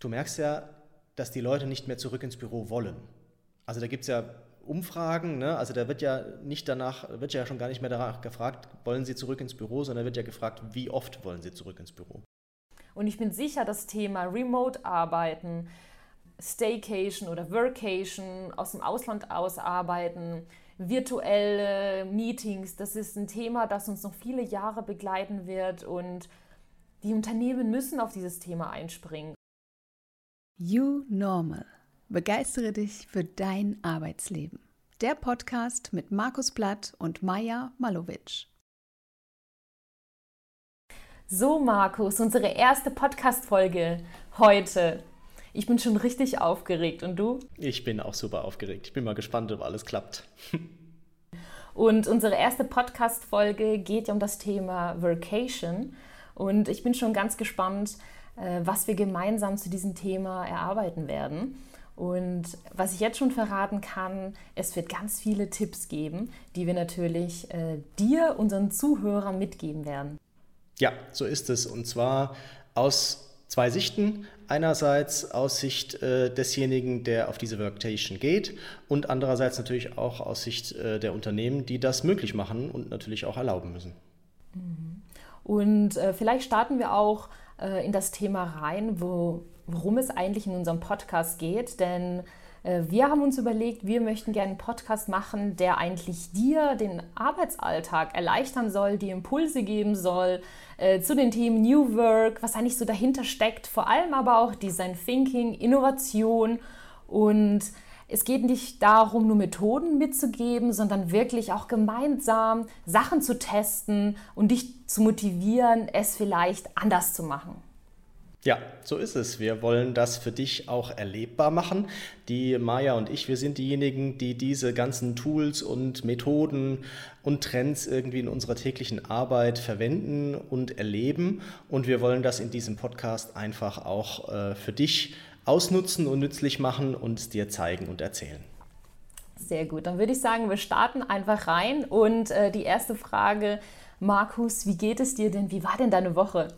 du merkst ja, dass die Leute nicht mehr zurück ins Büro wollen. Also da gibt es ja Umfragen, ne? also da wird ja nicht danach, wird ja schon gar nicht mehr danach gefragt, wollen Sie zurück ins Büro, sondern wird ja gefragt, wie oft wollen Sie zurück ins Büro. Und ich bin sicher, das Thema Remote-Arbeiten, Staycation oder Workation, aus dem Ausland ausarbeiten, virtuelle Meetings, das ist ein Thema, das uns noch viele Jahre begleiten wird und die Unternehmen müssen auf dieses Thema einspringen. You Normal. Begeistere dich für dein Arbeitsleben. Der Podcast mit Markus Blatt und Maja Malowitsch. So, Markus, unsere erste Podcast-Folge heute. Ich bin schon richtig aufgeregt. Und du? Ich bin auch super aufgeregt. Ich bin mal gespannt, ob alles klappt. Und unsere erste Podcast-Folge geht ja um das Thema Vacation. Und ich bin schon ganz gespannt, was wir gemeinsam zu diesem Thema erarbeiten werden. Und was ich jetzt schon verraten kann, es wird ganz viele Tipps geben, die wir natürlich äh, dir, unseren Zuhörern mitgeben werden. Ja, so ist es. Und zwar aus zwei Sichten. Einerseits aus Sicht äh, desjenigen, der auf diese Worktation geht und andererseits natürlich auch aus Sicht äh, der Unternehmen, die das möglich machen und natürlich auch erlauben müssen. Mhm. Und äh, vielleicht starten wir auch äh, in das Thema rein, wo, worum es eigentlich in unserem Podcast geht, denn äh, wir haben uns überlegt, wir möchten gerne einen Podcast machen, der eigentlich dir den Arbeitsalltag erleichtern soll, die Impulse geben soll äh, zu den Themen New Work, was eigentlich so dahinter steckt, vor allem aber auch Design Thinking, Innovation und es geht nicht darum, nur Methoden mitzugeben, sondern wirklich auch gemeinsam Sachen zu testen und dich zu motivieren, es vielleicht anders zu machen. Ja, so ist es. Wir wollen das für dich auch erlebbar machen. Die Maya und ich, wir sind diejenigen, die diese ganzen Tools und Methoden und Trends irgendwie in unserer täglichen Arbeit verwenden und erleben. Und wir wollen das in diesem Podcast einfach auch äh, für dich ausnutzen und nützlich machen und dir zeigen und erzählen. Sehr gut, dann würde ich sagen, wir starten einfach rein. Und äh, die erste Frage, Markus, wie geht es dir denn? Wie war denn deine Woche?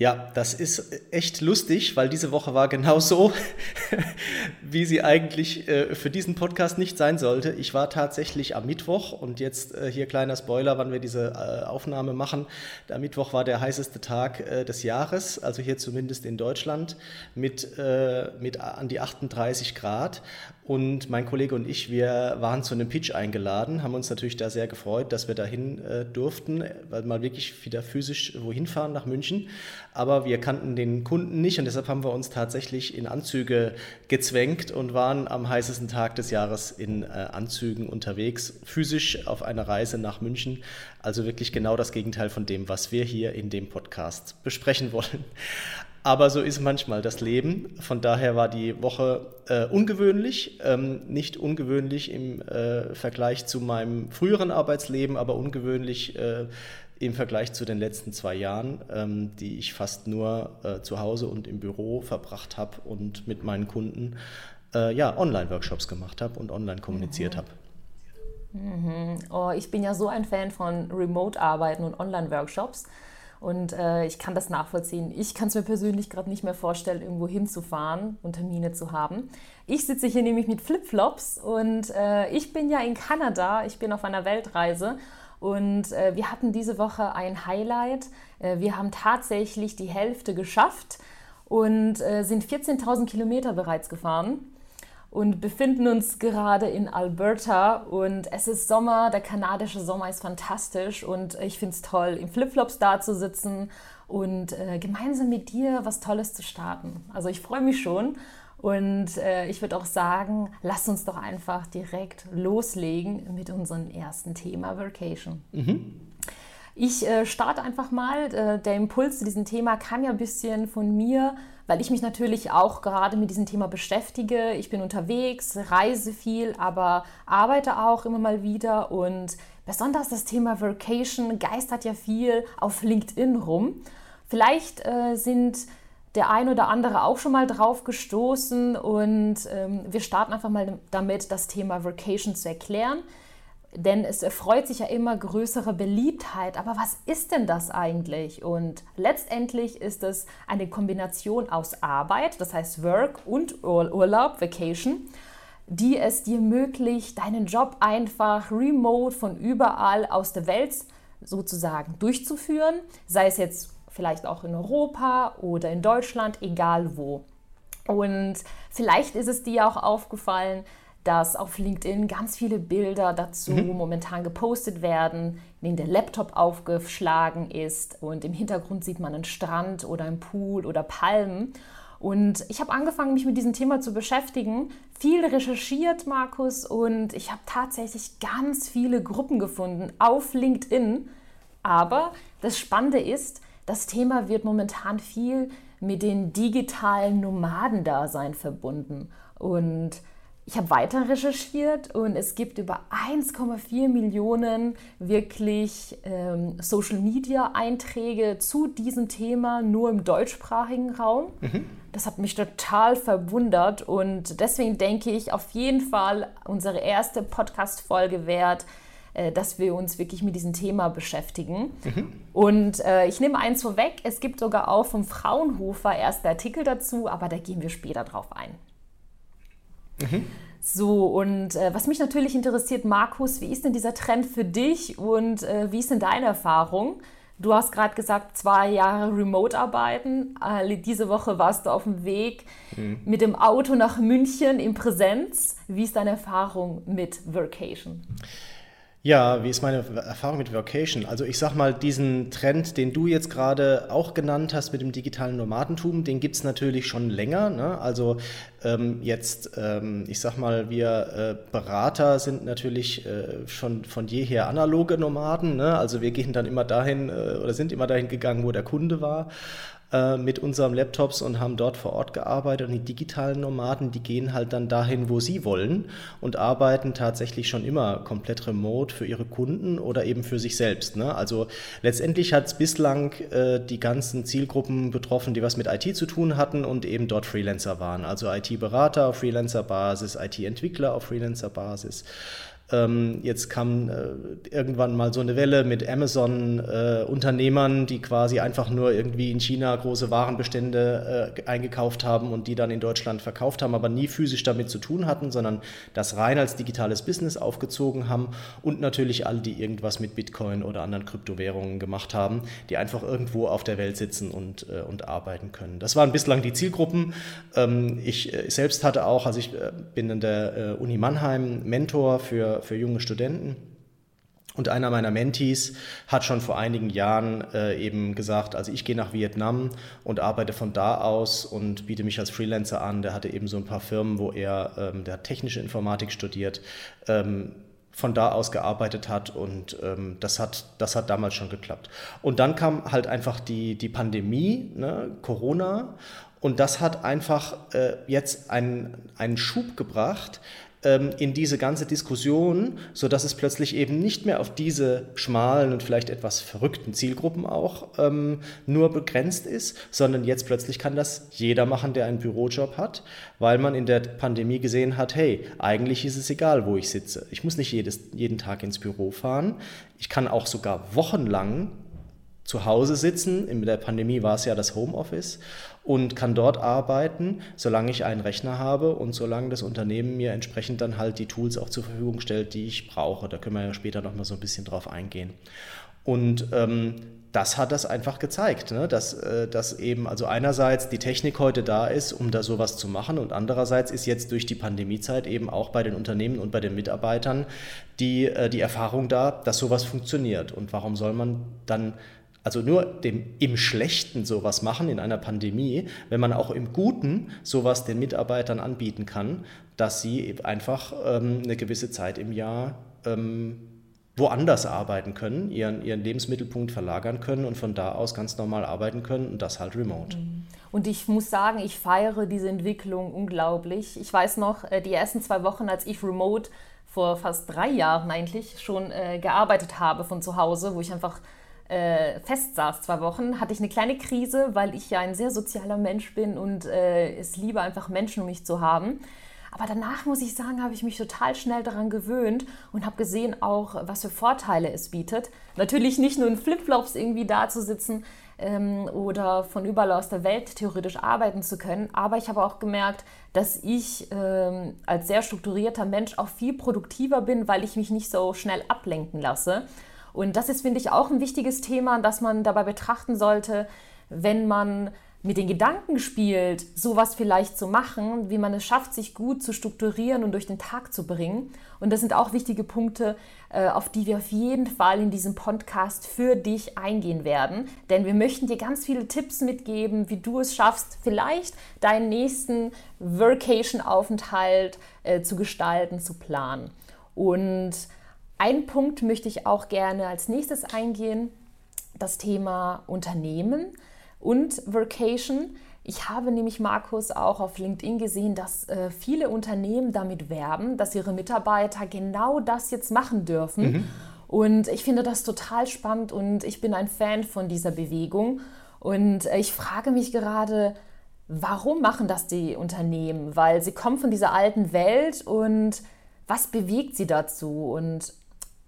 Ja, das ist echt lustig, weil diese Woche war genau so, wie sie eigentlich äh, für diesen Podcast nicht sein sollte. Ich war tatsächlich am Mittwoch und jetzt äh, hier kleiner Spoiler, wann wir diese äh, Aufnahme machen. Der Mittwoch war der heißeste Tag äh, des Jahres, also hier zumindest in Deutschland, mit, äh, mit an die 38 Grad. Und mein Kollege und ich, wir waren zu einem Pitch eingeladen, haben uns natürlich da sehr gefreut, dass wir dahin äh, durften, weil mal wirklich wieder physisch wohin fahren nach München. Aber wir kannten den Kunden nicht und deshalb haben wir uns tatsächlich in Anzüge gezwängt und waren am heißesten Tag des Jahres in äh, Anzügen unterwegs, physisch auf einer Reise nach München. Also wirklich genau das Gegenteil von dem, was wir hier in dem Podcast besprechen wollen. Aber so ist manchmal das Leben. Von daher war die Woche äh, ungewöhnlich, ähm, nicht ungewöhnlich im äh, Vergleich zu meinem früheren Arbeitsleben, aber ungewöhnlich äh, im Vergleich zu den letzten zwei Jahren, ähm, die ich fast nur äh, zu Hause und im Büro verbracht habe und mit meinen Kunden äh, ja, Online-Workshops gemacht habe und online kommuniziert mhm. habe. Mhm. Oh, ich bin ja so ein Fan von Remote-Arbeiten und Online-Workshops. Und äh, ich kann das nachvollziehen. Ich kann es mir persönlich gerade nicht mehr vorstellen, irgendwo hinzufahren und Termine zu haben. Ich sitze hier nämlich mit Flipflops und äh, ich bin ja in Kanada. Ich bin auf einer Weltreise und äh, wir hatten diese Woche ein Highlight. Äh, wir haben tatsächlich die Hälfte geschafft und äh, sind 14.000 Kilometer bereits gefahren und befinden uns gerade in Alberta und es ist Sommer, der kanadische Sommer ist fantastisch und ich finde es toll, im Flipflops da zu sitzen und äh, gemeinsam mit dir was Tolles zu starten. Also ich freue mich schon und äh, ich würde auch sagen, lass uns doch einfach direkt loslegen mit unserem ersten Thema Vacation. Mhm. Ich äh, starte einfach mal. Äh, der Impuls zu diesem Thema kam ja ein bisschen von mir, weil ich mich natürlich auch gerade mit diesem Thema beschäftige. Ich bin unterwegs, reise viel, aber arbeite auch immer mal wieder und besonders das Thema Vacation geistert ja viel auf LinkedIn rum. Vielleicht äh, sind der ein oder andere auch schon mal drauf gestoßen und ähm, wir starten einfach mal damit, das Thema Vacation zu erklären denn es erfreut sich ja immer größere Beliebtheit. Aber was ist denn das eigentlich? Und letztendlich ist es eine Kombination aus Arbeit, das heißt Work und Urlaub, Vacation, die es dir ermöglicht, deinen Job einfach remote von überall aus der Welt sozusagen durchzuführen, sei es jetzt vielleicht auch in Europa oder in Deutschland, egal wo. Und vielleicht ist es dir auch aufgefallen, dass auf LinkedIn ganz viele Bilder dazu mhm. momentan gepostet werden, in denen der Laptop aufgeschlagen ist und im Hintergrund sieht man einen Strand oder einen Pool oder Palmen. Und ich habe angefangen, mich mit diesem Thema zu beschäftigen, viel recherchiert, Markus, und ich habe tatsächlich ganz viele Gruppen gefunden auf LinkedIn. Aber das Spannende ist, das Thema wird momentan viel mit den digitalen Nomadendasein verbunden. Und ich habe weiter recherchiert und es gibt über 1,4 Millionen wirklich ähm, Social-Media-Einträge zu diesem Thema nur im deutschsprachigen Raum. Mhm. Das hat mich total verwundert und deswegen denke ich auf jeden Fall unsere erste Podcast-Folge wert, äh, dass wir uns wirklich mit diesem Thema beschäftigen. Mhm. Und äh, ich nehme eins vorweg, es gibt sogar auch vom Fraunhofer erste Artikel dazu, aber da gehen wir später drauf ein. Mhm. So, und äh, was mich natürlich interessiert, Markus, wie ist denn dieser Trend für dich und äh, wie ist denn deine Erfahrung? Du hast gerade gesagt, zwei Jahre Remote-Arbeiten. Äh, diese Woche warst du auf dem Weg mhm. mit dem Auto nach München in Präsenz. Wie ist deine Erfahrung mit Vacation? Ja, wie ist meine Erfahrung mit Vocation? Also ich sag mal, diesen Trend, den du jetzt gerade auch genannt hast mit dem digitalen Nomadentum, den gibt es natürlich schon länger. Ne? Also ähm, jetzt, ähm, ich sag mal, wir äh, Berater sind natürlich äh, schon von jeher analoge Nomaden. Ne? Also wir gehen dann immer dahin äh, oder sind immer dahin gegangen, wo der Kunde war. Äh, mit unserem Laptops und haben dort vor Ort gearbeitet. Und die digitalen Nomaden, die gehen halt dann dahin, wo sie wollen und arbeiten tatsächlich schon immer komplett remote für ihre Kunden oder eben für sich selbst. Ne? Also letztendlich hat es bislang äh, die ganzen Zielgruppen betroffen, die was mit IT zu tun hatten und eben dort Freelancer waren. Also IT-Berater auf Freelancer-Basis, IT-Entwickler auf Freelancer-Basis. Ähm, jetzt kam äh, irgendwann mal so eine Welle mit Amazon-Unternehmern, äh, die quasi einfach nur irgendwie in China große Warenbestände äh, eingekauft haben und die dann in Deutschland verkauft haben, aber nie physisch damit zu tun hatten, sondern das rein als digitales Business aufgezogen haben und natürlich alle, die irgendwas mit Bitcoin oder anderen Kryptowährungen gemacht haben, die einfach irgendwo auf der Welt sitzen und, äh, und arbeiten können. Das waren bislang die Zielgruppen. Ähm, ich äh, selbst hatte auch, also ich äh, bin in der Uni Mannheim Mentor für für, junge Studenten. Und einer meiner Mentees hat schon vor einigen Jahren äh, eben gesagt, also ich gehe nach Vietnam und arbeite von da aus und biete mich als Freelancer an. Der hatte eben so ein paar Firmen, wo er, ähm, der hat technische Informatik studiert, ähm, von da aus gearbeitet hat und ähm, das, hat, das hat damals schon geklappt. Und dann kam halt einfach die, die Pandemie, ne, Corona und das hat einfach äh, jetzt einen, einen Schub gebracht, in diese ganze Diskussion, sodass es plötzlich eben nicht mehr auf diese schmalen und vielleicht etwas verrückten Zielgruppen auch ähm, nur begrenzt ist, sondern jetzt plötzlich kann das jeder machen, der einen Bürojob hat, weil man in der Pandemie gesehen hat, hey, eigentlich ist es egal, wo ich sitze. Ich muss nicht jedes, jeden Tag ins Büro fahren. Ich kann auch sogar wochenlang zu Hause sitzen. In der Pandemie war es ja das Homeoffice und kann dort arbeiten, solange ich einen Rechner habe und solange das Unternehmen mir entsprechend dann halt die Tools auch zur Verfügung stellt, die ich brauche. Da können wir ja später noch mal so ein bisschen drauf eingehen. Und ähm, das hat das einfach gezeigt, ne? dass, äh, dass eben also einerseits die Technik heute da ist, um da sowas zu machen und andererseits ist jetzt durch die Pandemiezeit eben auch bei den Unternehmen und bei den Mitarbeitern die, äh, die Erfahrung da, dass sowas funktioniert. Und warum soll man dann also nur dem, im Schlechten sowas machen in einer Pandemie, wenn man auch im Guten sowas den Mitarbeitern anbieten kann, dass sie einfach ähm, eine gewisse Zeit im Jahr ähm, woanders arbeiten können, ihren, ihren Lebensmittelpunkt verlagern können und von da aus ganz normal arbeiten können und das halt remote. Mhm. Und ich muss sagen, ich feiere diese Entwicklung unglaublich. Ich weiß noch, äh, die ersten zwei Wochen, als ich remote vor fast drei Jahren eigentlich schon äh, gearbeitet habe von zu Hause, wo ich einfach äh, fest saß, zwei Wochen, hatte ich eine kleine Krise, weil ich ja ein sehr sozialer Mensch bin und äh, es liebe einfach Menschen um mich zu haben. Aber danach muss ich sagen, habe ich mich total schnell daran gewöhnt und habe gesehen auch, was für Vorteile es bietet. Natürlich nicht nur in Flipflops irgendwie da zu sitzen ähm, oder von überall aus der Welt theoretisch arbeiten zu können, aber ich habe auch gemerkt, dass ich ähm, als sehr strukturierter Mensch auch viel produktiver bin, weil ich mich nicht so schnell ablenken lasse. Und das ist, finde ich, auch ein wichtiges Thema, das man dabei betrachten sollte, wenn man mit den Gedanken spielt, sowas vielleicht zu machen, wie man es schafft, sich gut zu strukturieren und durch den Tag zu bringen. Und das sind auch wichtige Punkte, äh, auf die wir auf jeden Fall in diesem Podcast für dich eingehen werden. Denn wir möchten dir ganz viele Tipps mitgeben, wie du es schaffst, vielleicht deinen nächsten Vacation-Aufenthalt äh, zu gestalten, zu planen. Und ein Punkt möchte ich auch gerne als nächstes eingehen, das Thema Unternehmen und Vacation. Ich habe nämlich, Markus, auch auf LinkedIn gesehen, dass äh, viele Unternehmen damit werben, dass ihre Mitarbeiter genau das jetzt machen dürfen. Mhm. Und ich finde das total spannend und ich bin ein Fan von dieser Bewegung. Und äh, ich frage mich gerade, warum machen das die Unternehmen? Weil sie kommen von dieser alten Welt und was bewegt sie dazu? Und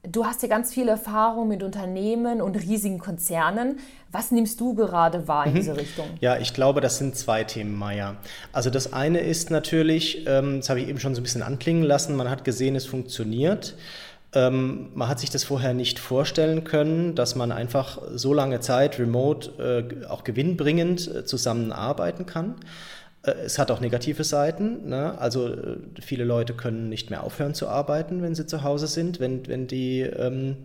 Du hast ja ganz viel Erfahrung mit Unternehmen und riesigen Konzernen. Was nimmst du gerade wahr in mhm. diese Richtung? Ja, ich glaube, das sind zwei Themen, Maya. Also das eine ist natürlich, ähm, das habe ich eben schon so ein bisschen anklingen lassen, man hat gesehen, es funktioniert. Ähm, man hat sich das vorher nicht vorstellen können, dass man einfach so lange Zeit remote äh, auch gewinnbringend äh, zusammenarbeiten kann. Äh, es hat auch negative Seiten. Ne? Also äh, viele Leute können nicht mehr aufhören zu arbeiten, wenn sie zu Hause sind, wenn, wenn die, ähm,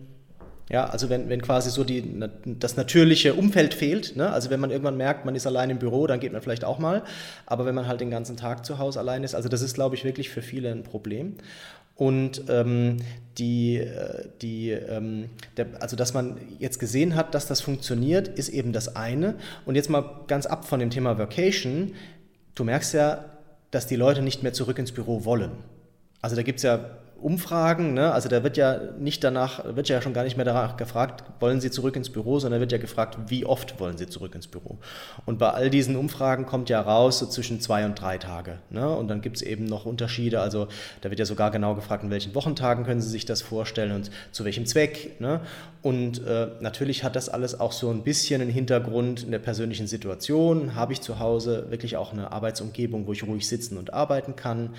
ja, also wenn, wenn quasi so die, das natürliche Umfeld fehlt. Ne? Also wenn man irgendwann merkt, man ist allein im Büro, dann geht man vielleicht auch mal. Aber wenn man halt den ganzen Tag zu Hause allein ist, also das ist, glaube ich, wirklich für viele ein Problem. Und ähm, die, äh, die, ähm, der, also dass man jetzt gesehen hat, dass das funktioniert, ist eben das eine. Und jetzt mal ganz ab von dem Thema Vacation du merkst ja, dass die Leute nicht mehr zurück ins Büro wollen. Also da gibt es ja Umfragen, ne? also da wird ja nicht danach, wird ja schon gar nicht mehr danach gefragt, wollen Sie zurück ins Büro, sondern wird ja gefragt, wie oft wollen Sie zurück ins Büro. Und bei all diesen Umfragen kommt ja raus so zwischen zwei und drei Tage. Ne? Und dann gibt es eben noch Unterschiede, also da wird ja sogar genau gefragt, in welchen Wochentagen können Sie sich das vorstellen und zu welchem Zweck. Ne? Und äh, natürlich hat das alles auch so ein bisschen einen Hintergrund in der persönlichen Situation. Habe ich zu Hause wirklich auch eine Arbeitsumgebung, wo ich ruhig sitzen und arbeiten kann?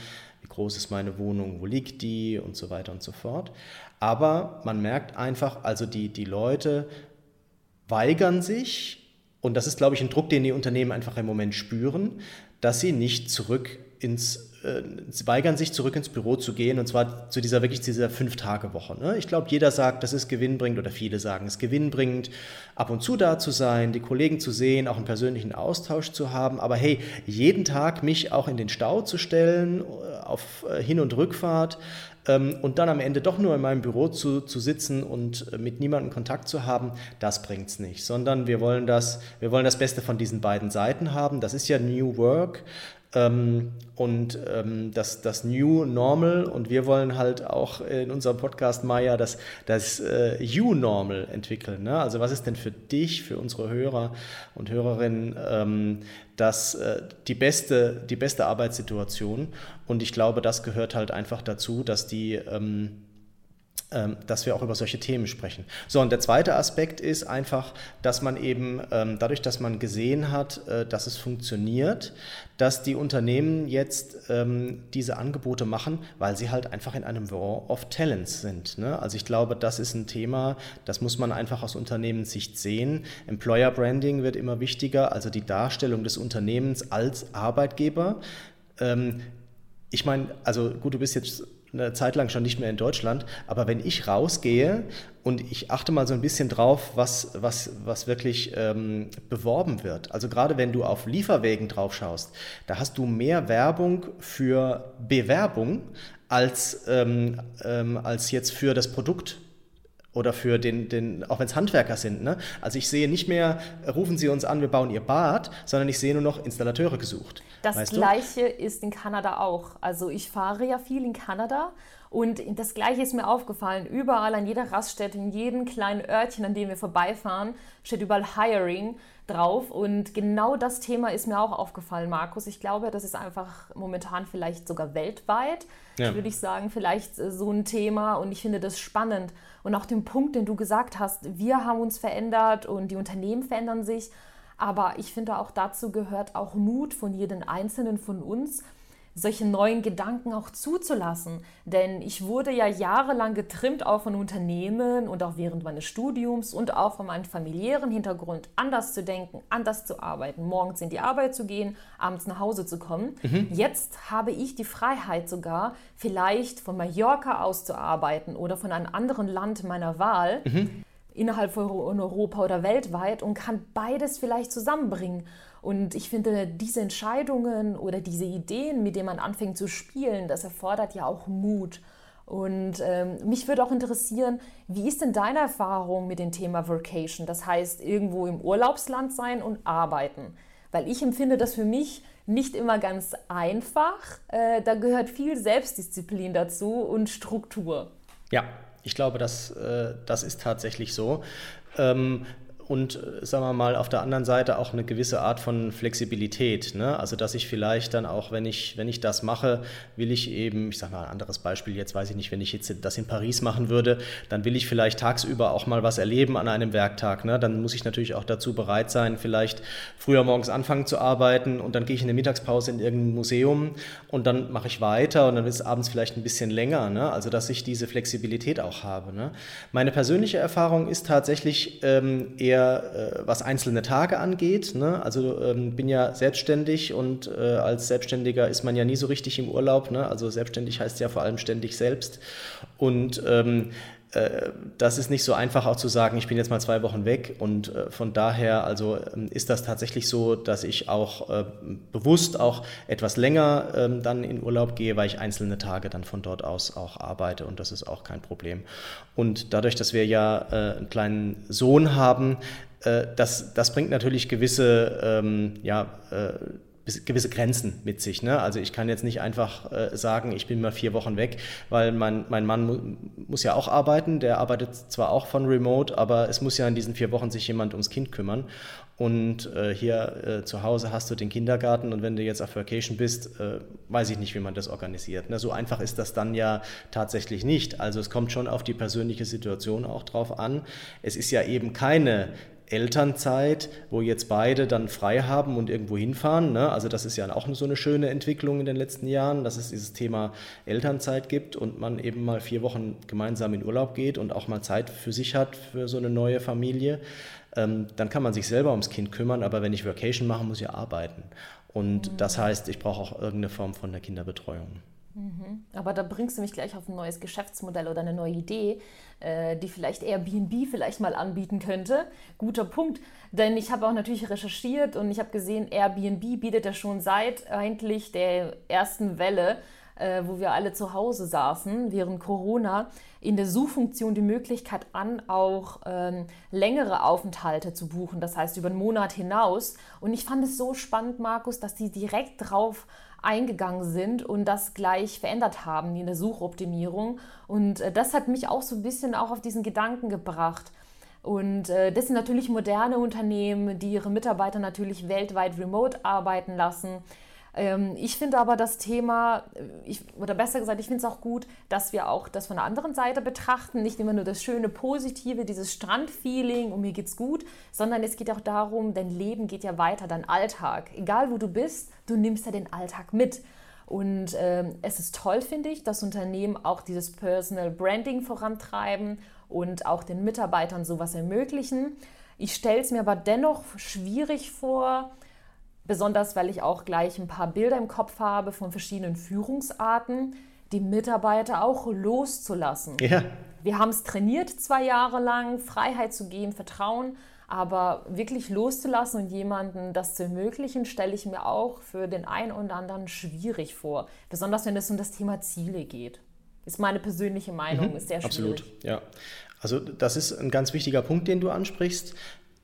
Groß ist meine Wohnung, wo liegt die und so weiter und so fort. Aber man merkt einfach, also die, die Leute weigern sich, und das ist, glaube ich, ein Druck, den die Unternehmen einfach im Moment spüren, dass sie nicht zurück ins äh, weigern sich zurück ins Büro zu gehen und zwar zu dieser wirklich dieser Fünf-Tage-Woche. Ne? Ich glaube, jeder sagt, das ist gewinnbringend oder viele sagen, es ist gewinnbringend, ab und zu da zu sein, die Kollegen zu sehen, auch einen persönlichen Austausch zu haben. Aber hey, jeden Tag mich auch in den Stau zu stellen, äh, auf äh, Hin- und Rückfahrt ähm, und dann am Ende doch nur in meinem Büro zu, zu sitzen und mit niemandem Kontakt zu haben, das bringt es nicht. Sondern wir wollen, das, wir wollen das Beste von diesen beiden Seiten haben. Das ist ja New Work. Ähm, und ähm, das, das New Normal und wir wollen halt auch in unserem Podcast Maya das, das äh, You Normal entwickeln. Ne? Also was ist denn für dich, für unsere Hörer und Hörerinnen ähm, das, äh, die, beste, die beste Arbeitssituation? Und ich glaube, das gehört halt einfach dazu, dass die dass wir auch über solche Themen sprechen. So, und der zweite Aspekt ist einfach, dass man eben ähm, dadurch, dass man gesehen hat, äh, dass es funktioniert, dass die Unternehmen jetzt ähm, diese Angebote machen, weil sie halt einfach in einem War of Talents sind. Ne? Also ich glaube, das ist ein Thema, das muss man einfach aus Unternehmenssicht sehen. Employer Branding wird immer wichtiger, also die Darstellung des Unternehmens als Arbeitgeber. ich meine, also gut, du bist jetzt eine Zeit lang schon nicht mehr in Deutschland. Aber wenn ich rausgehe und ich achte mal so ein bisschen drauf, was, was, was wirklich ähm, beworben wird. Also gerade wenn du auf Lieferwegen drauf schaust, da hast du mehr Werbung für Bewerbung als, ähm, ähm, als jetzt für das Produkt oder für den, den auch wenn es Handwerker sind. Ne? Also ich sehe nicht mehr, rufen Sie uns an, wir bauen Ihr Bad, sondern ich sehe nur noch Installateure gesucht. Das Gleiche du? ist in Kanada auch. Also ich fahre ja viel in Kanada Und das Gleiche ist mir aufgefallen. Überall an jeder Raststätte, in jedem kleinen Örtchen, an dem wir vorbeifahren, steht überall Hiring drauf. Und genau das Thema ist mir auch aufgefallen, Markus. Ich glaube, das ist einfach momentan vielleicht sogar weltweit, ja. würde ich sagen, vielleicht äh, so ein Thema. Und ich finde das spannend. Und auch den Punkt, den du gesagt hast, wir haben uns verändert und die Unternehmen verändern sich. Aber ich finde auch dazu gehört auch Mut von jedem Einzelnen von uns solche neuen Gedanken auch zuzulassen. Denn ich wurde ja jahrelang getrimmt, auch von Unternehmen und auch während meines Studiums und auch von meinem familiären Hintergrund, anders zu denken, anders zu arbeiten, morgens in die Arbeit zu gehen, abends nach Hause zu kommen. Mhm. Jetzt habe ich die Freiheit sogar, vielleicht von Mallorca aus zu arbeiten oder von einem anderen Land meiner Wahl. Mhm innerhalb von Europa oder weltweit und kann beides vielleicht zusammenbringen. Und ich finde, diese Entscheidungen oder diese Ideen, mit denen man anfängt zu spielen, das erfordert ja auch Mut. Und ähm, mich würde auch interessieren, wie ist denn deine Erfahrung mit dem Thema Vacation? Das heißt, irgendwo im Urlaubsland sein und arbeiten. Weil ich empfinde das für mich nicht immer ganz einfach. Äh, da gehört viel Selbstdisziplin dazu und Struktur. Ja, ich glaube, das, äh, das ist tatsächlich so. Ähm, und äh, sagen wir mal auf der anderen Seite auch eine gewisse Art von Flexibilität. Ne? Also dass ich vielleicht dann auch, wenn ich, wenn ich das mache, will ich eben, ich sage mal ein anderes Beispiel, jetzt weiß ich nicht, wenn ich jetzt das in Paris machen würde, dann will ich vielleicht tagsüber auch mal was erleben an einem Werktag. Ne? Dann muss ich natürlich auch dazu bereit sein, vielleicht früher morgens anfangen zu arbeiten und dann gehe ich in der Mittagspause in irgendein Museum und dann mache ich weiter und dann ist es abends vielleicht ein bisschen länger. Ne? Also dass ich diese Flexibilität auch habe. Ne? Meine persönliche Erfahrung ist tatsächlich ähm, eher eher, äh, was einzelne Tage angeht. Ne? Also ähm, bin ja selbstständig und äh, als Selbstständiger ist man ja nie so richtig im Urlaub. Ne? Also selbstständig heißt ja vor allem ständig selbst. Und ähm, äh, das ist nicht so einfach auch zu sagen, ich bin jetzt mal zwei Wochen weg und äh, von daher also ähm, ist das tatsächlich so, dass ich auch äh, bewusst auch etwas länger ähm, dann in Urlaub gehe, weil ich einzelne Tage dann von dort aus auch arbeite und das ist auch kein Problem. Und dadurch, dass wir ja einen kleinen Sohn haben, das, das bringt natürlich gewisse ähm, ja, gewisse Grenzen mit sich. Ne? Also ich kann jetzt nicht einfach äh, sagen, ich bin mal vier Wochen weg, weil mein, mein Mann mu muss ja auch arbeiten, der arbeitet zwar auch von Remote, aber es muss ja in diesen vier Wochen sich jemand ums Kind kümmern. Und äh, hier äh, zu Hause hast du den Kindergarten und wenn du jetzt auf Vacation bist, äh, weiß ich nicht, wie man das organisiert. Ne? So einfach ist das dann ja tatsächlich nicht. Also es kommt schon auf die persönliche Situation auch drauf an. Es ist ja eben keine Elternzeit, wo jetzt beide dann frei haben und irgendwo hinfahren. Ne? Also das ist ja auch so eine schöne Entwicklung in den letzten Jahren, dass es dieses Thema Elternzeit gibt und man eben mal vier Wochen gemeinsam in Urlaub geht und auch mal Zeit für sich hat, für so eine neue Familie. Ähm, dann kann man sich selber ums Kind kümmern, aber wenn ich Vacation mache, muss ich arbeiten. Und mhm. das heißt, ich brauche auch irgendeine Form von der Kinderbetreuung. Mhm. Aber da bringst du mich gleich auf ein neues Geschäftsmodell oder eine neue Idee, die vielleicht Airbnb vielleicht mal anbieten könnte. Guter Punkt, denn ich habe auch natürlich recherchiert und ich habe gesehen, Airbnb bietet ja schon seit eigentlich der ersten Welle, äh, wo wir alle zu Hause saßen während Corona, in der Suchfunktion die Möglichkeit an, auch ähm, längere Aufenthalte zu buchen, das heißt über einen Monat hinaus. Und ich fand es so spannend, Markus, dass die direkt drauf eingegangen sind und das gleich verändert haben in der Suchoptimierung. Und äh, das hat mich auch so ein bisschen auch auf diesen Gedanken gebracht. Und äh, das sind natürlich moderne Unternehmen, die ihre Mitarbeiter natürlich weltweit remote arbeiten lassen. Ähm, ich finde aber das Thema, äh, ich, oder besser gesagt, ich finde es auch gut, dass wir auch das von der anderen Seite betrachten. Nicht immer nur das schöne Positive, dieses Strandfeeling und mir geht's gut, sondern es geht auch darum, dein Leben geht ja weiter, dein Alltag. Egal wo du bist, du nimmst ja den Alltag mit. Und ähm, es ist toll, finde ich, dass Unternehmen auch dieses Personal Branding vorantreiben und auch den Mitarbeitern sowas ermöglichen. Ich stelle es mir aber dennoch schwierig vor, Besonders weil ich auch gleich ein paar Bilder im Kopf habe von verschiedenen Führungsarten, die Mitarbeiter auch loszulassen. Ja. Wir haben es trainiert zwei Jahre lang, Freiheit zu geben, Vertrauen, aber wirklich loszulassen und jemandem das zu ermöglichen, stelle ich mir auch für den einen oder anderen schwierig vor. Besonders wenn es um das Thema Ziele geht. Ist meine persönliche Meinung, mhm, ist sehr schwierig. Absolut, ja. Also das ist ein ganz wichtiger Punkt, den du ansprichst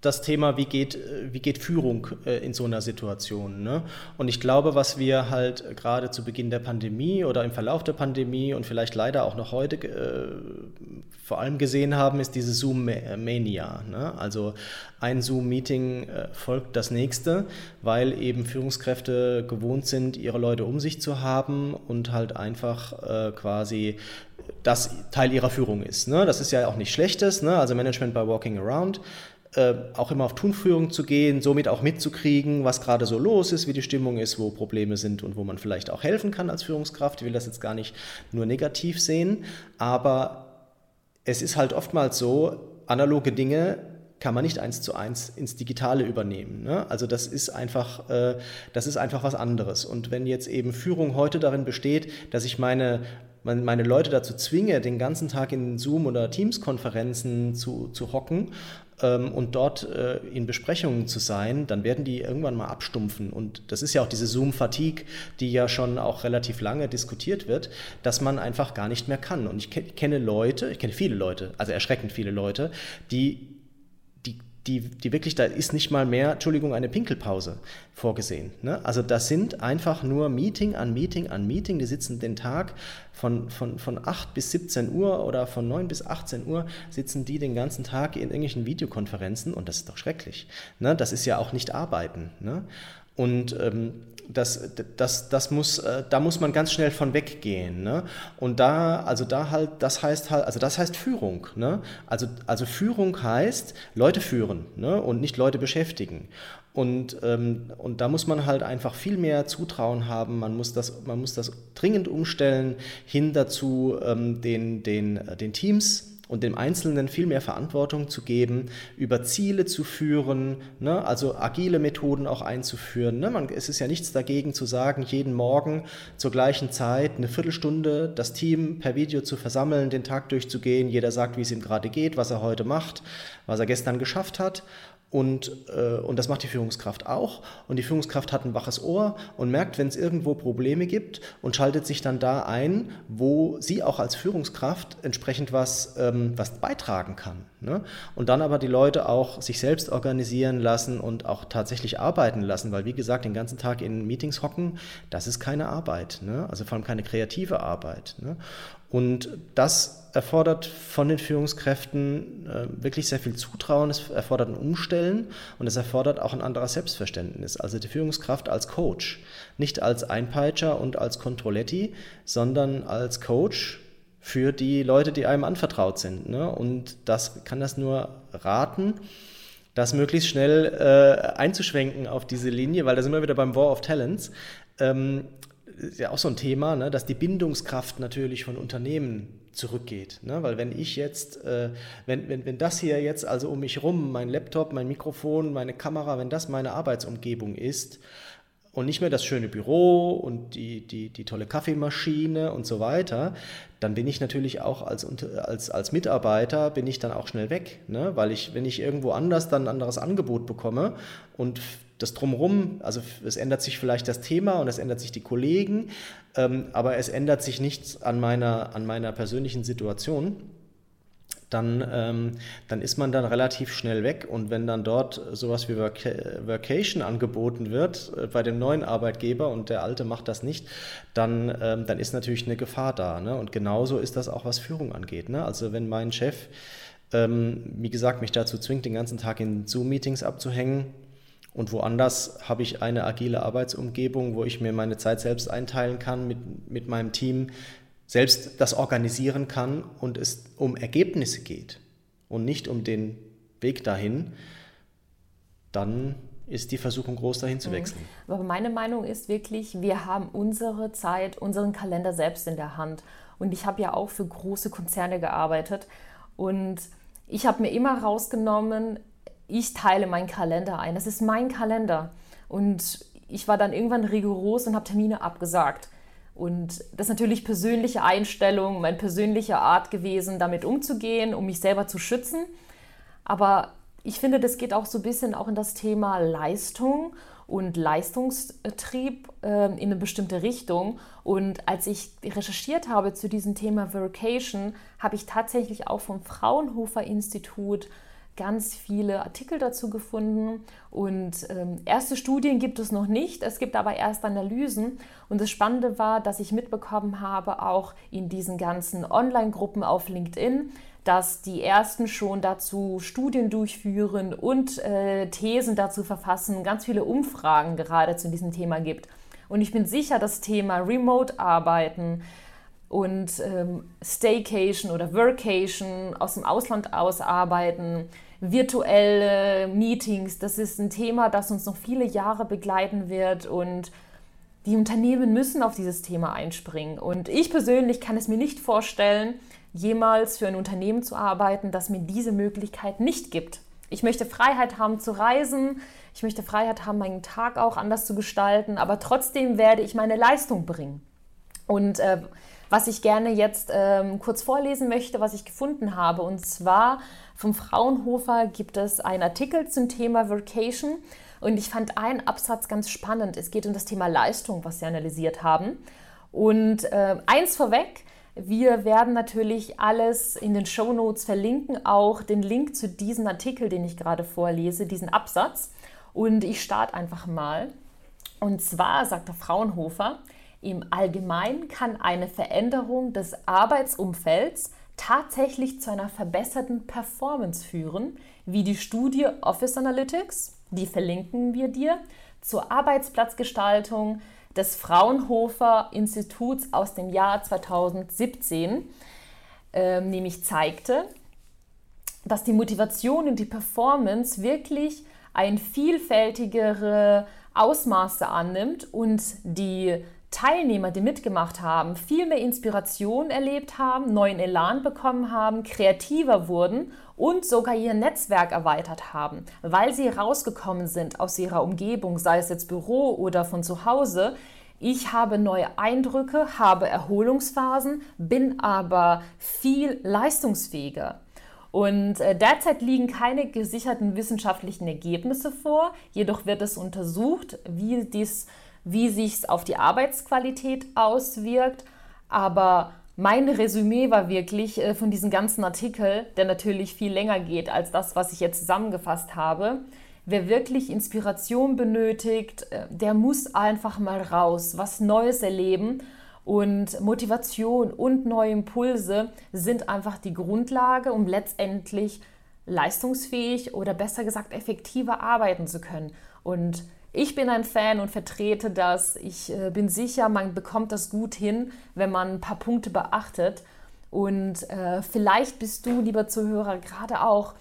das Thema, wie geht, wie geht Führung äh, in so einer Situation. Ne? Und ich glaube, was wir halt gerade zu Beginn der Pandemie oder im Verlauf der Pandemie und vielleicht leider auch noch heute äh, vor allem gesehen haben, ist diese Zoom-Mania. Ne? Also ein Zoom-Meeting äh, folgt das nächste, weil eben Führungskräfte gewohnt sind, ihre Leute um sich zu haben und halt einfach äh, quasi das Teil ihrer Führung ist. Ne? Das ist ja auch nicht Schlechtes, ne? also Management by Walking Around äh, auch immer auf Tunführung zu gehen, somit auch mitzukriegen, was gerade so los ist, wie die Stimmung ist, wo Probleme sind und wo man vielleicht auch helfen kann als Führungskraft. Ich will das jetzt gar nicht nur negativ sehen, aber es ist halt oftmals so, analoge Dinge kann man nicht eins zu eins ins Digitale übernehmen. Ne? Also das ist einfach, äh, das ist einfach was anderes. Und wenn jetzt eben Führung heute darin besteht, dass ich meine meine Leute dazu zwinge, den ganzen Tag in Zoom- oder Teams-Konferenzen zu, zu hocken ähm, und dort äh, in Besprechungen zu sein, dann werden die irgendwann mal abstumpfen. Und das ist ja auch diese Zoom-Fatigue, die ja schon auch relativ lange diskutiert wird, dass man einfach gar nicht mehr kann. Und ich kenne Leute, ich kenne viele Leute, also erschreckend viele Leute, die die, die wirklich, da ist nicht mal mehr, Entschuldigung, eine Pinkelpause vorgesehen. Ne? Also das sind einfach nur Meeting an Meeting an Meeting, die sitzen den Tag von, von, von 8 bis 17 Uhr oder von 9 bis 18 Uhr sitzen die den ganzen Tag in irgendwelchen Videokonferenzen und das ist doch schrecklich. Ne? Das ist ja auch nicht arbeiten. Ne? Und ähm, das, das, das muss, äh, da muss man ganz schnell von weggehen. Ne? Und da, also da halt, das heißt halt, also das heißt Führung. Ne? Also, also Führung heißt Leute führen ne? und nicht Leute beschäftigen. Und, ähm, und da muss man halt einfach viel mehr Zutrauen haben. Man muss das, man muss das dringend umstellen hin dazu, ähm, den, den, äh, den Teams und dem Einzelnen viel mehr Verantwortung zu geben, über Ziele zu führen, ne, also agile Methoden auch einzuführen. Ne. Man, es ist ja nichts dagegen zu sagen, jeden Morgen zur gleichen Zeit eine Viertelstunde das Team per Video zu versammeln, den Tag durchzugehen. Jeder sagt, wie es ihm gerade geht, was er heute macht, was er gestern geschafft hat und, äh, und das macht die Führungskraft auch. Und die Führungskraft hat ein waches Ohr und merkt, wenn es irgendwo Probleme gibt und schaltet sich dann da ein, wo sie auch als Führungskraft entsprechend was, ähm, was beitragen kann. Ne? Und dann aber die Leute auch sich selbst organisieren lassen und auch tatsächlich arbeiten lassen, weil wie gesagt, den ganzen Tag in Meetings hocken, das ist keine Arbeit. Ne? Also vor allem keine kreative Arbeit. Ne? Und das erfordert von den Führungskräften äh, wirklich sehr viel Zutrauen, es erfordert ein Umstellen und es erfordert auch ein anderes Selbstverständnis. Also die Führungskraft als Coach, nicht als Einpeitscher und als Controletti, sondern als Coach für die Leute, die einem anvertraut sind. Ne? Und das kann das nur raten, das möglichst schnell äh, einzuschwenken auf diese Linie, weil da sind wir wieder beim War of Talents. Ähm, ist ja auch so ein Thema, ne, dass die Bindungskraft natürlich von Unternehmen zurückgeht. Ne? Weil wenn ich jetzt, äh, wenn, wenn, wenn das hier jetzt also um mich rum, mein Laptop, mein Mikrofon, meine Kamera, wenn das meine Arbeitsumgebung ist und nicht mehr das schöne Büro und die, die, die tolle Kaffeemaschine und so weiter, dann bin ich natürlich auch als, als, als Mitarbeiter, bin ich dann auch schnell weg. Ne? Weil ich, wenn ich irgendwo anders dann ein anderes Angebot bekomme und das drumherum, also es ändert sich vielleicht das Thema und es ändert sich die Kollegen, ähm, aber es ändert sich nichts an meiner, an meiner persönlichen Situation. Dann, ähm, dann ist man dann relativ schnell weg. Und wenn dann dort sowas wie Vac Vacation angeboten wird äh, bei dem neuen Arbeitgeber und der alte macht das nicht, dann, ähm, dann ist natürlich eine Gefahr da. Ne? Und genauso ist das auch, was Führung angeht. Ne? Also wenn mein Chef, ähm, wie gesagt, mich dazu zwingt, den ganzen Tag in Zoom-Meetings abzuhängen, und woanders habe ich eine agile Arbeitsumgebung, wo ich mir meine Zeit selbst einteilen kann, mit, mit meinem Team selbst das organisieren kann und es um Ergebnisse geht und nicht um den Weg dahin, dann ist die Versuchung groß, dahin zu mhm. wechseln. Aber meine Meinung ist wirklich, wir haben unsere Zeit, unseren Kalender selbst in der Hand. Und ich habe ja auch für große Konzerne gearbeitet. Und ich habe mir immer rausgenommen, ich teile meinen Kalender ein. Das ist mein Kalender. Und ich war dann irgendwann rigoros und habe Termine abgesagt. Und das ist natürlich persönliche Einstellung, meine persönliche Art gewesen, damit umzugehen, um mich selber zu schützen. Aber ich finde, das geht auch so ein bisschen auch in das Thema Leistung und Leistungstrieb äh, in eine bestimmte Richtung. Und als ich recherchiert habe zu diesem Thema Vacation, habe ich tatsächlich auch vom Fraunhofer Institut ganz viele Artikel dazu gefunden. Und ähm, erste Studien gibt es noch nicht, es gibt aber erst Analysen. Und das Spannende war, dass ich mitbekommen habe, auch in diesen ganzen Online-Gruppen auf LinkedIn, dass die ersten schon dazu Studien durchführen und äh, Thesen dazu verfassen, ganz viele Umfragen gerade zu diesem Thema gibt. Und ich bin sicher, das Thema Remote-Arbeiten und ähm, Staycation oder Workation aus dem Ausland ausarbeiten, virtuelle Meetings, das ist ein Thema, das uns noch viele Jahre begleiten wird und die Unternehmen müssen auf dieses Thema einspringen. Und ich persönlich kann es mir nicht vorstellen, jemals für ein Unternehmen zu arbeiten, das mir diese Möglichkeit nicht gibt. Ich möchte Freiheit haben zu reisen, ich möchte Freiheit haben, meinen Tag auch anders zu gestalten, aber trotzdem werde ich meine Leistung bringen. Und äh, was ich gerne jetzt ähm, kurz vorlesen möchte, was ich gefunden habe, und zwar vom Fraunhofer gibt es einen Artikel zum Thema Vacation und ich fand einen Absatz ganz spannend. Es geht um das Thema Leistung, was sie analysiert haben. Und äh, eins vorweg, wir werden natürlich alles in den Show Notes verlinken, auch den Link zu diesem Artikel, den ich gerade vorlese, diesen Absatz. Und ich starte einfach mal. Und zwar sagt der Fraunhofer, im Allgemeinen kann eine Veränderung des Arbeitsumfelds tatsächlich zu einer verbesserten Performance führen, wie die Studie Office Analytics, die verlinken wir dir, zur Arbeitsplatzgestaltung des Fraunhofer Instituts aus dem Jahr 2017 äh, nämlich zeigte, dass die Motivation und die Performance wirklich ein vielfältigere Ausmaße annimmt und die Teilnehmer, die mitgemacht haben, viel mehr Inspiration erlebt haben, neuen Elan bekommen haben, kreativer wurden und sogar ihr Netzwerk erweitert haben, weil sie rausgekommen sind aus ihrer Umgebung, sei es jetzt Büro oder von zu Hause. Ich habe neue Eindrücke, habe Erholungsphasen, bin aber viel leistungsfähiger. Und äh, derzeit liegen keine gesicherten wissenschaftlichen Ergebnisse vor, jedoch wird es untersucht, wie dies wie sich es auf die Arbeitsqualität auswirkt. Aber mein Resümee war wirklich äh, von diesem ganzen Artikel, der natürlich viel länger geht als das, was ich jetzt zusammengefasst habe. Wer wirklich Inspiration benötigt, äh, der muss einfach mal raus, was Neues erleben. Und Motivation und neue Impulse sind einfach die Grundlage, um letztendlich leistungsfähig oder besser gesagt effektiver arbeiten zu können. Und ich bin ein Fan und vertrete das. Ich äh, bin sicher, man bekommt das gut hin, wenn man ein paar Punkte beachtet. Und äh, vielleicht bist du, lieber Zuhörer, gerade auch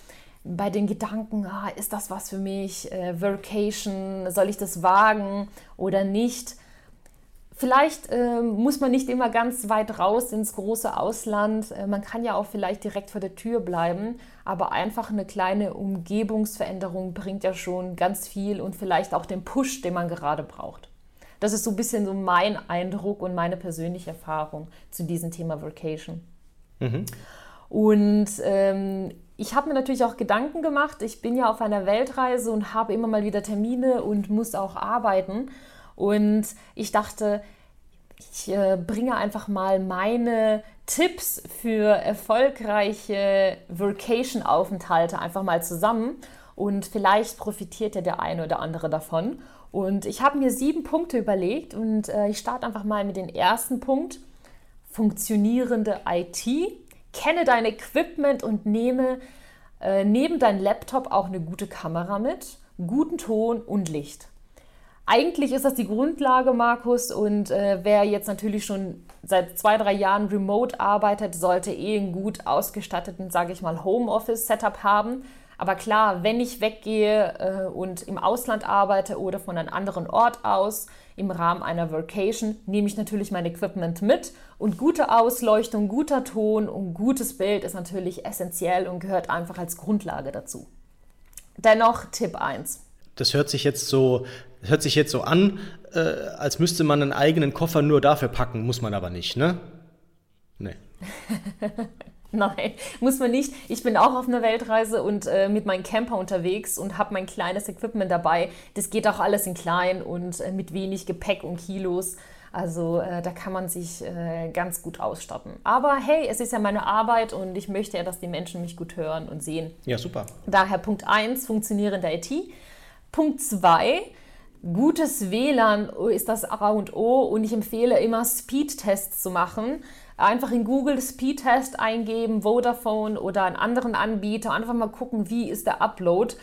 bei den Gedanken, ah, ist das was für mich? Äh, Vacation, soll ich das wagen oder nicht? Vielleicht äh, muss man nicht immer ganz weit raus ins große Ausland. Äh, man kann ja auch vielleicht direkt vor der Tür bleiben, aber einfach eine kleine Umgebungsveränderung bringt ja schon ganz viel und vielleicht auch den Push, den man gerade braucht. Das ist so ein bisschen so mein Eindruck und meine persönliche Erfahrung zu diesem Thema Vacation. Mhm. Und ähm, ich habe mir natürlich auch Gedanken gemacht. Ich bin ja auf einer Weltreise und habe immer mal wieder Termine und muss auch arbeiten. Und ich dachte, ich äh, bringe einfach mal meine Tipps für erfolgreiche Vacation-Aufenthalte einfach mal zusammen und vielleicht profitiert ja der eine oder andere davon. Und ich habe mir sieben Punkte überlegt und äh, ich starte einfach mal mit dem ersten Punkt. Funktionierende IT. Kenne dein Equipment und nehme äh, neben deinem Laptop auch eine gute Kamera mit, guten Ton und Licht eigentlich ist das die Grundlage, Markus. Und äh, wer jetzt natürlich schon seit zwei, drei Jahren remote arbeitet, sollte eh einen gut ausgestatteten, sage ich mal, Homeoffice-Setup haben. Aber klar, wenn ich weggehe äh, und im Ausland arbeite oder von einem anderen Ort aus im Rahmen einer Vacation, nehme ich natürlich mein Equipment mit. Und gute Ausleuchtung, guter Ton und gutes Bild ist natürlich essentiell und gehört einfach als Grundlage dazu. Dennoch Tipp 1. Das hört sich jetzt so hört sich jetzt so an, äh, als müsste man einen eigenen Koffer nur dafür packen, muss man aber nicht, ne? Nee. Nein, muss man nicht. Ich bin auch auf einer Weltreise und äh, mit meinem Camper unterwegs und habe mein kleines Equipment dabei. Das geht auch alles in klein und äh, mit wenig Gepäck und Kilos. Also äh, da kann man sich äh, ganz gut ausstatten. Aber hey, es ist ja meine Arbeit und ich möchte ja, dass die Menschen mich gut hören und sehen. Ja, super. Daher Punkt 1, funktionierende IT. Punkt 2, gutes WLAN ist das A und O und ich empfehle immer Speedtests zu machen. Einfach in Google Speedtest eingeben, Vodafone oder einen anderen Anbieter, einfach mal gucken, wie ist der Upload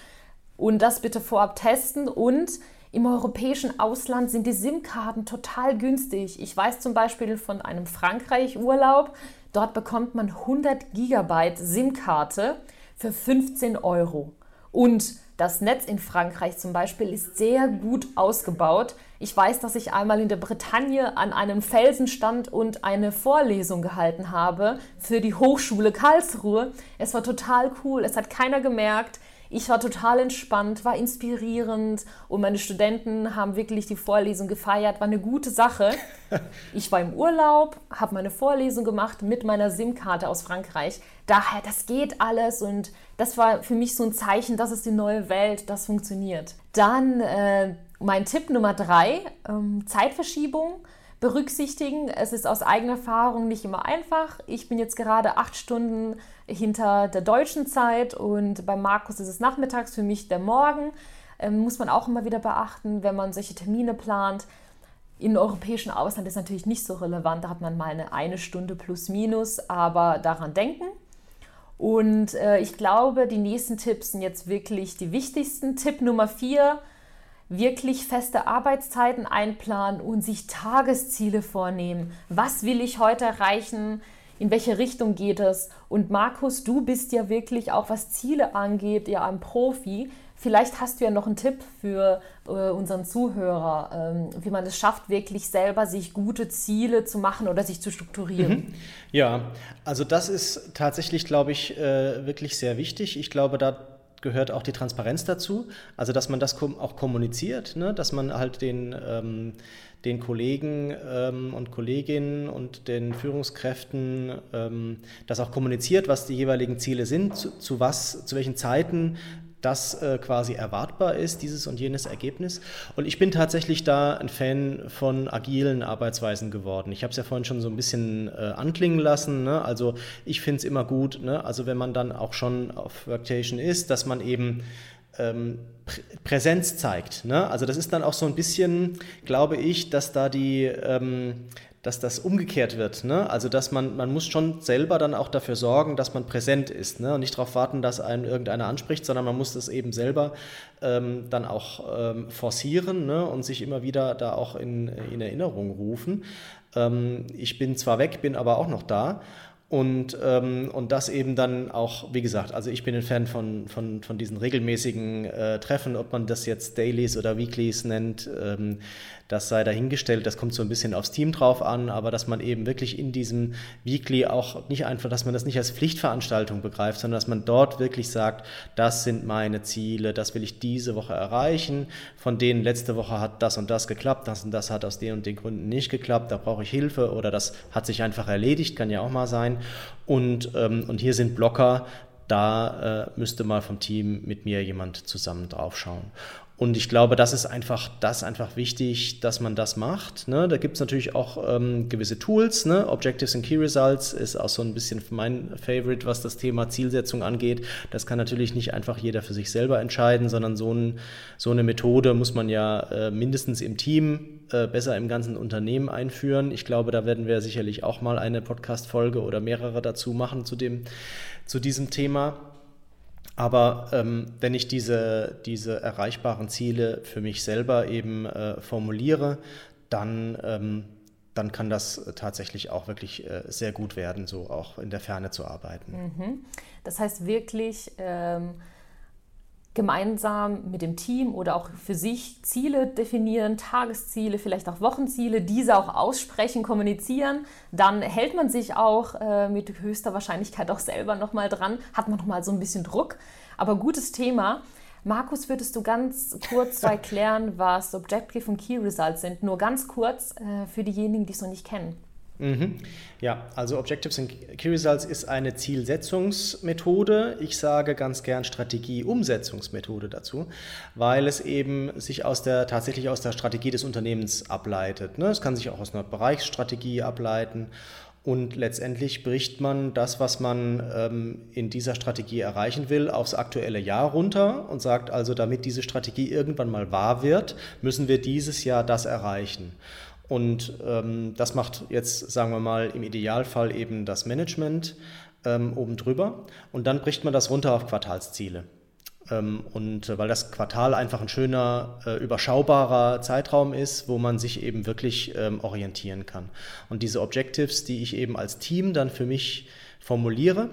und das bitte vorab testen und im europäischen Ausland sind die SIM-Karten total günstig. Ich weiß zum Beispiel von einem Frankreich-Urlaub, dort bekommt man 100 Gigabyte SIM-Karte für 15 Euro. Und das Netz in Frankreich zum Beispiel ist sehr gut ausgebaut. Ich weiß, dass ich einmal in der Bretagne an einem Felsen stand und eine Vorlesung gehalten habe für die Hochschule Karlsruhe. Es war total cool, es hat keiner gemerkt. Ich war total entspannt, war inspirierend und meine Studenten haben wirklich die Vorlesung gefeiert. War eine gute Sache. Ich war im Urlaub, habe meine Vorlesung gemacht mit meiner SIM-Karte aus Frankreich. Daher, das geht alles und das war für mich so ein Zeichen, das ist die neue Welt, das funktioniert. Dann äh, mein Tipp Nummer drei, ähm, Zeitverschiebung berücksichtigen. Es ist aus eigener Erfahrung nicht immer einfach. Ich bin jetzt gerade acht Stunden hinter der deutschen Zeit und bei Markus ist es nachmittags, für mich der Morgen. Ähm, muss man auch immer wieder beachten, wenn man solche Termine plant. In europäischen Ausland ist natürlich nicht so relevant, da hat man mal eine, eine Stunde plus minus, aber daran denken. Und äh, ich glaube, die nächsten Tipps sind jetzt wirklich die wichtigsten. Tipp Nummer vier, wirklich feste Arbeitszeiten einplanen und sich Tagesziele vornehmen. Was will ich heute erreichen? In welche Richtung geht es. Und Markus, du bist ja wirklich auch, was Ziele angeht, ja ein Profi. Vielleicht hast du ja noch einen Tipp für äh, unseren Zuhörer, ähm, wie man es schafft, wirklich selber sich gute Ziele zu machen oder sich zu strukturieren. Mhm. Ja, also das ist tatsächlich, glaube ich, äh, wirklich sehr wichtig. Ich glaube, da gehört auch die Transparenz dazu, also dass man das auch kommuniziert, ne? dass man halt den ähm, den Kollegen ähm, und Kolleginnen und den Führungskräften ähm, das auch kommuniziert, was die jeweiligen Ziele sind, zu, zu was, zu welchen Zeiten das äh, quasi erwartbar ist, dieses und jenes Ergebnis. Und ich bin tatsächlich da ein Fan von agilen Arbeitsweisen geworden. Ich habe es ja vorhin schon so ein bisschen äh, anklingen lassen. Ne? Also ich finde es immer gut, ne? also wenn man dann auch schon auf Worktation ist, dass man eben ähm, Präsenz zeigt. Ne? Also das ist dann auch so ein bisschen, glaube ich, dass da die, ähm, dass das umgekehrt wird. Ne? Also dass man, man muss schon selber dann auch dafür sorgen, dass man präsent ist ne? und nicht darauf warten, dass einen irgendeiner anspricht, sondern man muss das eben selber ähm, dann auch ähm, forcieren ne? und sich immer wieder da auch in, in Erinnerung rufen. Ähm, ich bin zwar weg, bin aber auch noch da. Und, ähm, und das eben dann auch, wie gesagt, also ich bin ein Fan von, von, von diesen regelmäßigen äh, Treffen, ob man das jetzt Dailies oder Weeklies nennt. Ähm, das sei dahingestellt, das kommt so ein bisschen aufs Team drauf an, aber dass man eben wirklich in diesem Weekly auch nicht einfach, dass man das nicht als Pflichtveranstaltung begreift, sondern dass man dort wirklich sagt, das sind meine Ziele, das will ich diese Woche erreichen, von denen letzte Woche hat das und das geklappt, das und das hat aus den und den Gründen nicht geklappt, da brauche ich Hilfe oder das hat sich einfach erledigt, kann ja auch mal sein. Und, ähm, und hier sind Blocker, da äh, müsste mal vom Team mit mir jemand zusammen draufschauen. Und ich glaube, das ist einfach, das einfach wichtig, dass man das macht. Ne? Da gibt es natürlich auch ähm, gewisse Tools. Ne? Objectives and Key Results ist auch so ein bisschen mein Favorite, was das Thema Zielsetzung angeht. Das kann natürlich nicht einfach jeder für sich selber entscheiden, sondern so, ein, so eine Methode muss man ja äh, mindestens im Team, äh, besser im ganzen Unternehmen einführen. Ich glaube, da werden wir sicherlich auch mal eine Podcast-Folge oder mehrere dazu machen zu, dem, zu diesem Thema. Aber ähm, wenn ich diese, diese erreichbaren Ziele für mich selber eben äh, formuliere, dann, ähm, dann kann das tatsächlich auch wirklich äh, sehr gut werden, so auch in der Ferne zu arbeiten. Mhm. Das heißt wirklich, ähm gemeinsam mit dem Team oder auch für sich Ziele definieren, Tagesziele, vielleicht auch Wochenziele, diese auch aussprechen, kommunizieren. Dann hält man sich auch äh, mit höchster Wahrscheinlichkeit auch selber nochmal dran, hat man nochmal so ein bisschen Druck. Aber gutes Thema. Markus, würdest du ganz kurz erklären, was Objective und Key Results sind? Nur ganz kurz äh, für diejenigen, die es noch nicht kennen. Mhm. Ja, also Objectives and Key Results ist eine Zielsetzungsmethode. Ich sage ganz gern Strategie-Umsetzungsmethode dazu, weil es eben sich aus der, tatsächlich aus der Strategie des Unternehmens ableitet. Ne? Es kann sich auch aus einer Bereichsstrategie ableiten. Und letztendlich bricht man das, was man ähm, in dieser Strategie erreichen will, aufs aktuelle Jahr runter und sagt also, damit diese Strategie irgendwann mal wahr wird, müssen wir dieses Jahr das erreichen. Und ähm, das macht jetzt, sagen wir mal, im Idealfall eben das Management ähm, oben drüber. Und dann bricht man das runter auf Quartalsziele. Ähm, und äh, weil das Quartal einfach ein schöner, äh, überschaubarer Zeitraum ist, wo man sich eben wirklich ähm, orientieren kann. Und diese Objectives, die ich eben als Team dann für mich formuliere,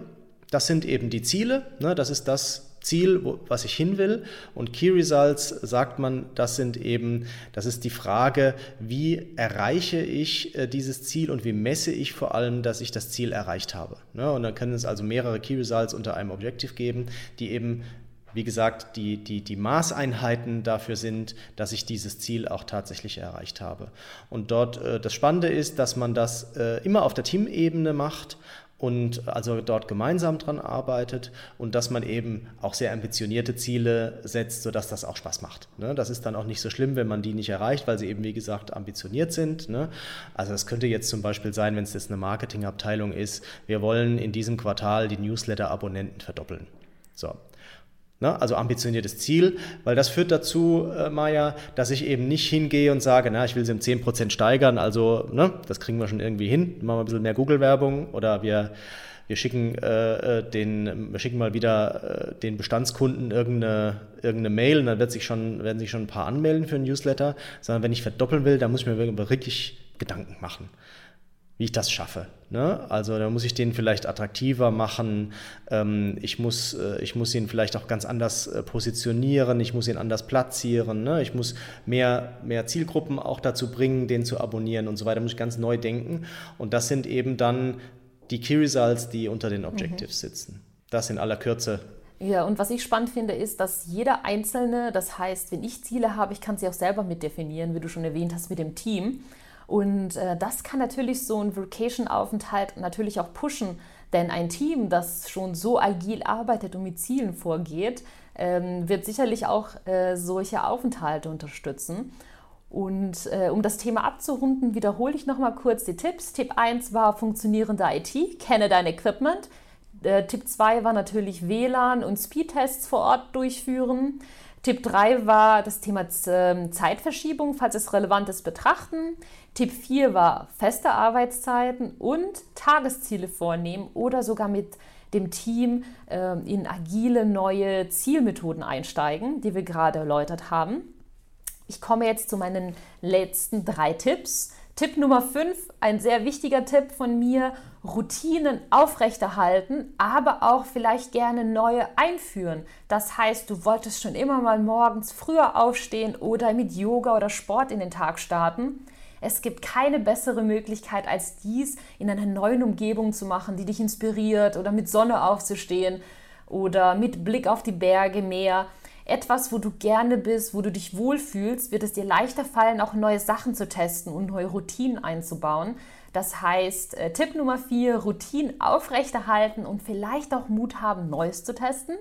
das sind eben die Ziele. Ne? Das ist das, Ziel, wo, was ich hin will. Und Key Results sagt man, das sind eben, das ist die Frage, wie erreiche ich äh, dieses Ziel und wie messe ich vor allem, dass ich das Ziel erreicht habe. Ne? Und dann können es also mehrere Key Results unter einem Objective geben, die eben wie gesagt, die, die, die Maßeinheiten dafür sind, dass ich dieses Ziel auch tatsächlich erreicht habe. Und dort äh, das Spannende ist, dass man das äh, immer auf der Teamebene macht und also dort gemeinsam dran arbeitet und dass man eben auch sehr ambitionierte Ziele setzt, sodass das auch Spaß macht. Ne? Das ist dann auch nicht so schlimm, wenn man die nicht erreicht, weil sie eben, wie gesagt, ambitioniert sind. Ne? Also es könnte jetzt zum Beispiel sein, wenn es jetzt eine Marketingabteilung ist, wir wollen in diesem Quartal die Newsletter-Abonnenten verdoppeln. So, Ne? Also ambitioniertes Ziel, weil das führt dazu, äh, Maja, dass ich eben nicht hingehe und sage, na, ich will sie um 10% steigern, also ne, das kriegen wir schon irgendwie hin, machen wir ein bisschen mehr Google-Werbung oder wir, wir, schicken, äh, äh den, wir schicken mal wieder äh, den Bestandskunden irgendeine, irgendeine Mail und dann wird sich schon, werden sich schon ein paar anmelden für ein Newsletter, sondern wenn ich verdoppeln will, dann muss ich mir wirklich Gedanken machen wie ich das schaffe. Ne? Also da muss ich den vielleicht attraktiver machen, ähm, ich, muss, äh, ich muss ihn vielleicht auch ganz anders äh, positionieren, ich muss ihn anders platzieren, ne? ich muss mehr, mehr Zielgruppen auch dazu bringen, den zu abonnieren und so weiter, muss ich ganz neu denken. Und das sind eben dann die Key Results, die unter den Objectives mhm. sitzen. Das in aller Kürze ja, und was ich spannend finde, ist, dass jeder Einzelne, das heißt, wenn ich Ziele habe, ich kann sie auch selber mitdefinieren, wie du schon erwähnt hast, mit dem Team. Und äh, das kann natürlich so ein Vacation-Aufenthalt natürlich auch pushen, denn ein Team, das schon so agil arbeitet und mit Zielen vorgeht, ähm, wird sicherlich auch äh, solche Aufenthalte unterstützen. Und äh, um das Thema abzurunden, wiederhole ich nochmal kurz die Tipps. Tipp 1 war funktionierende IT, kenne dein Equipment. Äh, Tipp 2 war natürlich WLAN und Speedtests vor Ort durchführen. Tipp 3 war das Thema ähm, Zeitverschiebung, falls es relevant ist, betrachten. Tipp 4 war feste Arbeitszeiten und Tagesziele vornehmen oder sogar mit dem Team äh, in agile neue Zielmethoden einsteigen, die wir gerade erläutert haben. Ich komme jetzt zu meinen letzten drei Tipps. Tipp Nummer 5, ein sehr wichtiger Tipp von mir, Routinen aufrechterhalten, aber auch vielleicht gerne neue einführen. Das heißt, du wolltest schon immer mal morgens früher aufstehen oder mit Yoga oder Sport in den Tag starten. Es gibt keine bessere Möglichkeit als dies in einer neuen Umgebung zu machen, die dich inspiriert oder mit Sonne aufzustehen oder mit Blick auf die Berge, Meer. Etwas, wo du gerne bist, wo du dich wohlfühlst, wird es dir leichter fallen, auch neue Sachen zu testen und neue Routinen einzubauen. Das heißt, äh, Tipp Nummer 4, Routinen aufrechterhalten und vielleicht auch Mut haben, Neues zu testen.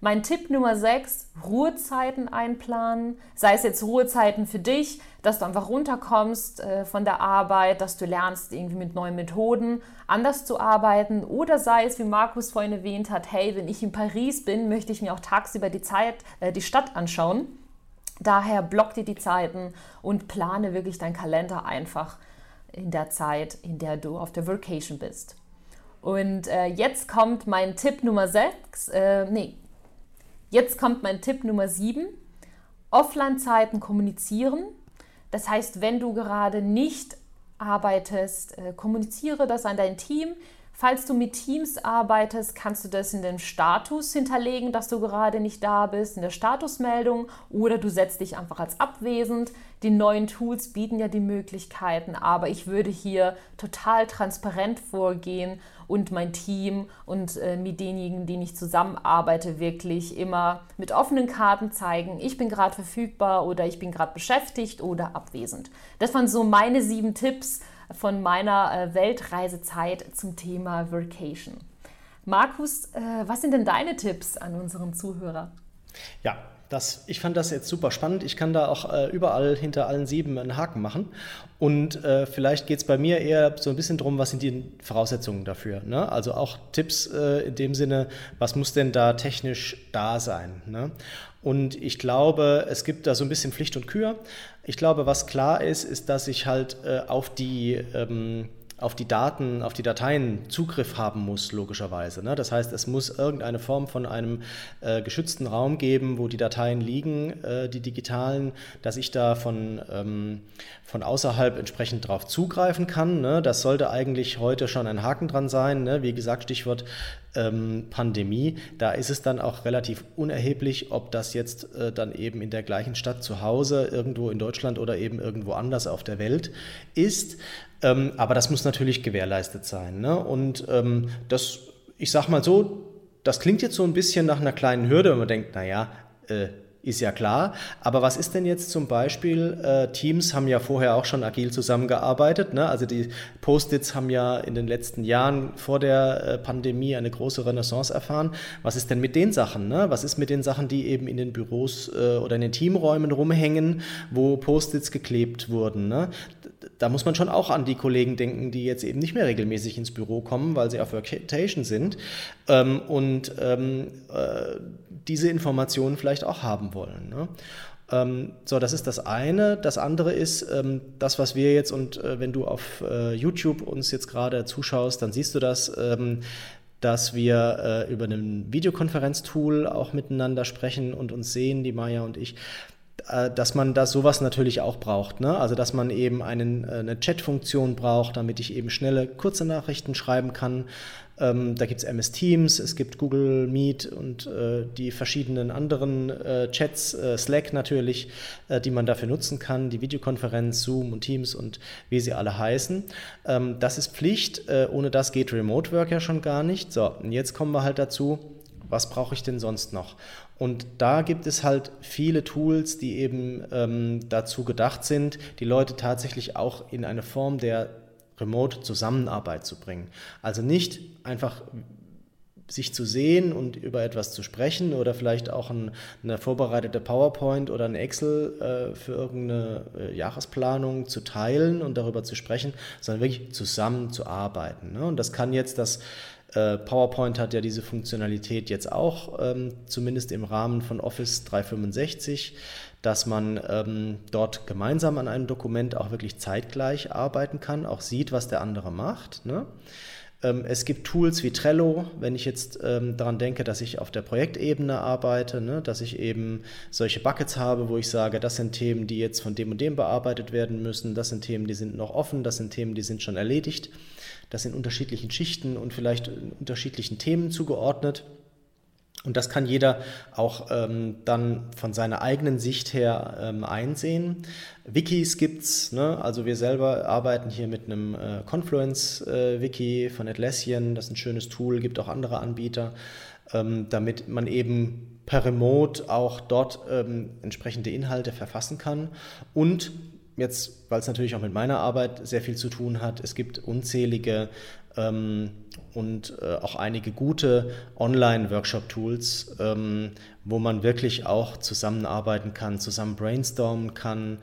Mein Tipp Nummer 6, Ruhezeiten einplanen. Sei es jetzt Ruhezeiten für dich, dass du einfach runterkommst äh, von der Arbeit, dass du lernst, irgendwie mit neuen Methoden anders zu arbeiten. Oder sei es, wie Markus vorhin erwähnt hat, hey, wenn ich in Paris bin, möchte ich mir auch tagsüber die Zeit, äh, die Stadt anschauen. Daher block dir die Zeiten und plane wirklich deinen Kalender einfach in der Zeit, in der du auf der Vacation bist. Und äh, jetzt kommt mein Tipp Nummer 6, äh, nee, Jetzt kommt mein Tipp Nummer 7. Offline-Zeiten kommunizieren. Das heißt, wenn du gerade nicht arbeitest, äh, kommuniziere das an dein Team. Falls du mit Teams arbeitest, kannst du das in den Status hinterlegen, dass du gerade nicht da bist, in der Statusmeldung oder du setzt dich einfach als abwesend. Die neuen Tools bieten ja die Möglichkeiten, aber ich würde hier total transparent vorgehen und mein Team und äh, mit denjenigen, denen ich zusammenarbeite, wirklich immer mit offenen Karten zeigen, ich bin gerade verfügbar oder ich bin gerade beschäftigt oder abwesend. Das waren so meine sieben Tipps von meiner äh, Weltreisezeit zum Thema Vacation. Markus, äh, was sind denn deine Tipps an unseren Zuhörer? Ja, das, ich fand das jetzt super spannend. Ich kann da auch äh, überall hinter allen sieben einen Haken machen. Und äh, vielleicht geht es bei mir eher so ein bisschen darum, was sind die Voraussetzungen dafür. Ne? Also auch Tipps äh, in dem Sinne, was muss denn da technisch da sein. Ne? Und ich glaube, es gibt da so ein bisschen Pflicht und Kür. Ich glaube, was klar ist, ist, dass ich halt äh, auf die ähm, auf die Daten, auf die Dateien Zugriff haben muss, logischerweise. Ne? Das heißt, es muss irgendeine Form von einem äh, geschützten Raum geben, wo die Dateien liegen, äh, die digitalen, dass ich da von, ähm, von außerhalb entsprechend drauf zugreifen kann. Ne? Das sollte eigentlich heute schon ein Haken dran sein. Ne? Wie gesagt, Stichwort ähm, Pandemie, da ist es dann auch relativ unerheblich, ob das jetzt äh, dann eben in der gleichen Stadt zu Hause, irgendwo in Deutschland oder eben irgendwo anders auf der Welt ist. Ähm, aber das muss natürlich gewährleistet sein. Ne? Und ähm, das, ich sag mal so, das klingt jetzt so ein bisschen nach einer kleinen Hürde, wenn man denkt, naja, äh, ist ja klar. Aber was ist denn jetzt zum Beispiel, äh, Teams haben ja vorher auch schon agil zusammengearbeitet. Ne? Also die Post-its haben ja in den letzten Jahren vor der äh, Pandemie eine große Renaissance erfahren. Was ist denn mit den Sachen? Ne? Was ist mit den Sachen, die eben in den Büros äh, oder in den Teamräumen rumhängen, wo Post-its geklebt wurden? Ne? Da muss man schon auch an die Kollegen denken, die jetzt eben nicht mehr regelmäßig ins Büro kommen, weil sie auf Vacation sind ähm, und ähm, äh, diese Informationen vielleicht auch haben wollen. Ne? Ähm, so, das ist das eine. Das andere ist ähm, das, was wir jetzt, und äh, wenn du auf äh, YouTube uns jetzt gerade zuschaust, dann siehst du das, ähm, dass wir äh, über ein Videokonferenztool auch miteinander sprechen und uns sehen, die Maya und ich dass man da sowas natürlich auch braucht. Ne? Also dass man eben einen, äh, eine Chat-Funktion braucht, damit ich eben schnelle, kurze Nachrichten schreiben kann, ähm, da gibt es MS Teams, es gibt Google Meet und äh, die verschiedenen anderen äh, Chats, äh, Slack natürlich, äh, die man dafür nutzen kann, die Videokonferenz, Zoom und Teams und wie sie alle heißen. Ähm, das ist Pflicht, äh, ohne das geht Remote Work ja schon gar nicht. So, und jetzt kommen wir halt dazu, was brauche ich denn sonst noch? Und da gibt es halt viele Tools, die eben ähm, dazu gedacht sind, die Leute tatsächlich auch in eine Form der Remote-Zusammenarbeit zu bringen. Also nicht einfach sich zu sehen und über etwas zu sprechen oder vielleicht auch ein, eine vorbereitete PowerPoint oder ein Excel äh, für irgendeine äh, Jahresplanung zu teilen und darüber zu sprechen, sondern wirklich zusammen zu arbeiten. Ne? Und das kann jetzt das PowerPoint hat ja diese Funktionalität jetzt auch, ähm, zumindest im Rahmen von Office 365 dass man ähm, dort gemeinsam an einem Dokument auch wirklich zeitgleich arbeiten kann, auch sieht, was der andere macht. Ne? Ähm, es gibt Tools wie Trello, wenn ich jetzt ähm, daran denke, dass ich auf der Projektebene arbeite, ne? dass ich eben solche Buckets habe, wo ich sage, das sind Themen, die jetzt von dem und dem bearbeitet werden müssen, das sind Themen, die sind noch offen, das sind Themen, die sind schon erledigt, das sind unterschiedlichen Schichten und vielleicht unterschiedlichen Themen zugeordnet. Und das kann jeder auch ähm, dann von seiner eigenen Sicht her ähm, einsehen. Wikis gibt's, ne? also wir selber arbeiten hier mit einem äh, Confluence-Wiki äh, von Atlassian, das ist ein schönes Tool, gibt auch andere Anbieter, ähm, damit man eben per Remote auch dort ähm, entsprechende Inhalte verfassen kann. Und jetzt, weil es natürlich auch mit meiner Arbeit sehr viel zu tun hat, es gibt unzählige ähm, und äh, auch einige gute Online-Workshop-Tools, ähm, wo man wirklich auch zusammenarbeiten kann, zusammen brainstormen kann,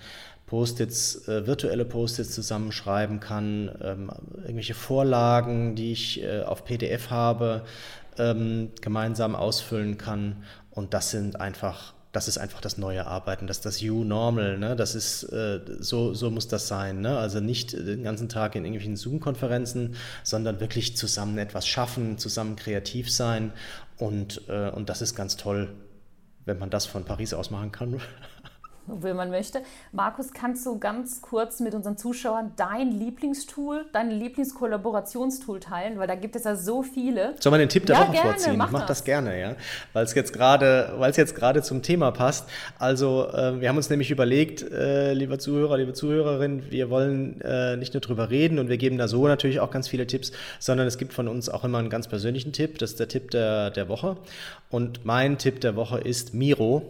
Post-its, äh, virtuelle Post-its zusammenschreiben kann, ähm, irgendwelche Vorlagen, die ich äh, auf PDF habe, ähm, gemeinsam ausfüllen kann. Und das sind einfach das ist einfach das neue Arbeiten, das ist das You Normal, ne? Das ist äh, so, so muss das sein, ne? Also nicht den ganzen Tag in irgendwelchen Zoom-Konferenzen, sondern wirklich zusammen etwas schaffen, zusammen kreativ sein und, äh, und das ist ganz toll, wenn man das von Paris aus machen kann. Wenn man möchte. Markus, kannst du ganz kurz mit unseren Zuschauern dein Lieblingstool, dein Lieblingskollaborationstool teilen? Weil da gibt es ja so viele. Soll man den Tipp der ja, Woche gerne, vorziehen? Mach ich mache das. das gerne, ja. Weil es jetzt gerade, weil es jetzt gerade zum Thema passt. Also äh, wir haben uns nämlich überlegt, äh, lieber Zuhörer, liebe Zuhörerin, wir wollen äh, nicht nur drüber reden und wir geben da so natürlich auch ganz viele Tipps, sondern es gibt von uns auch immer einen ganz persönlichen Tipp. Das ist der Tipp der, der Woche. Und mein Tipp der Woche ist Miro.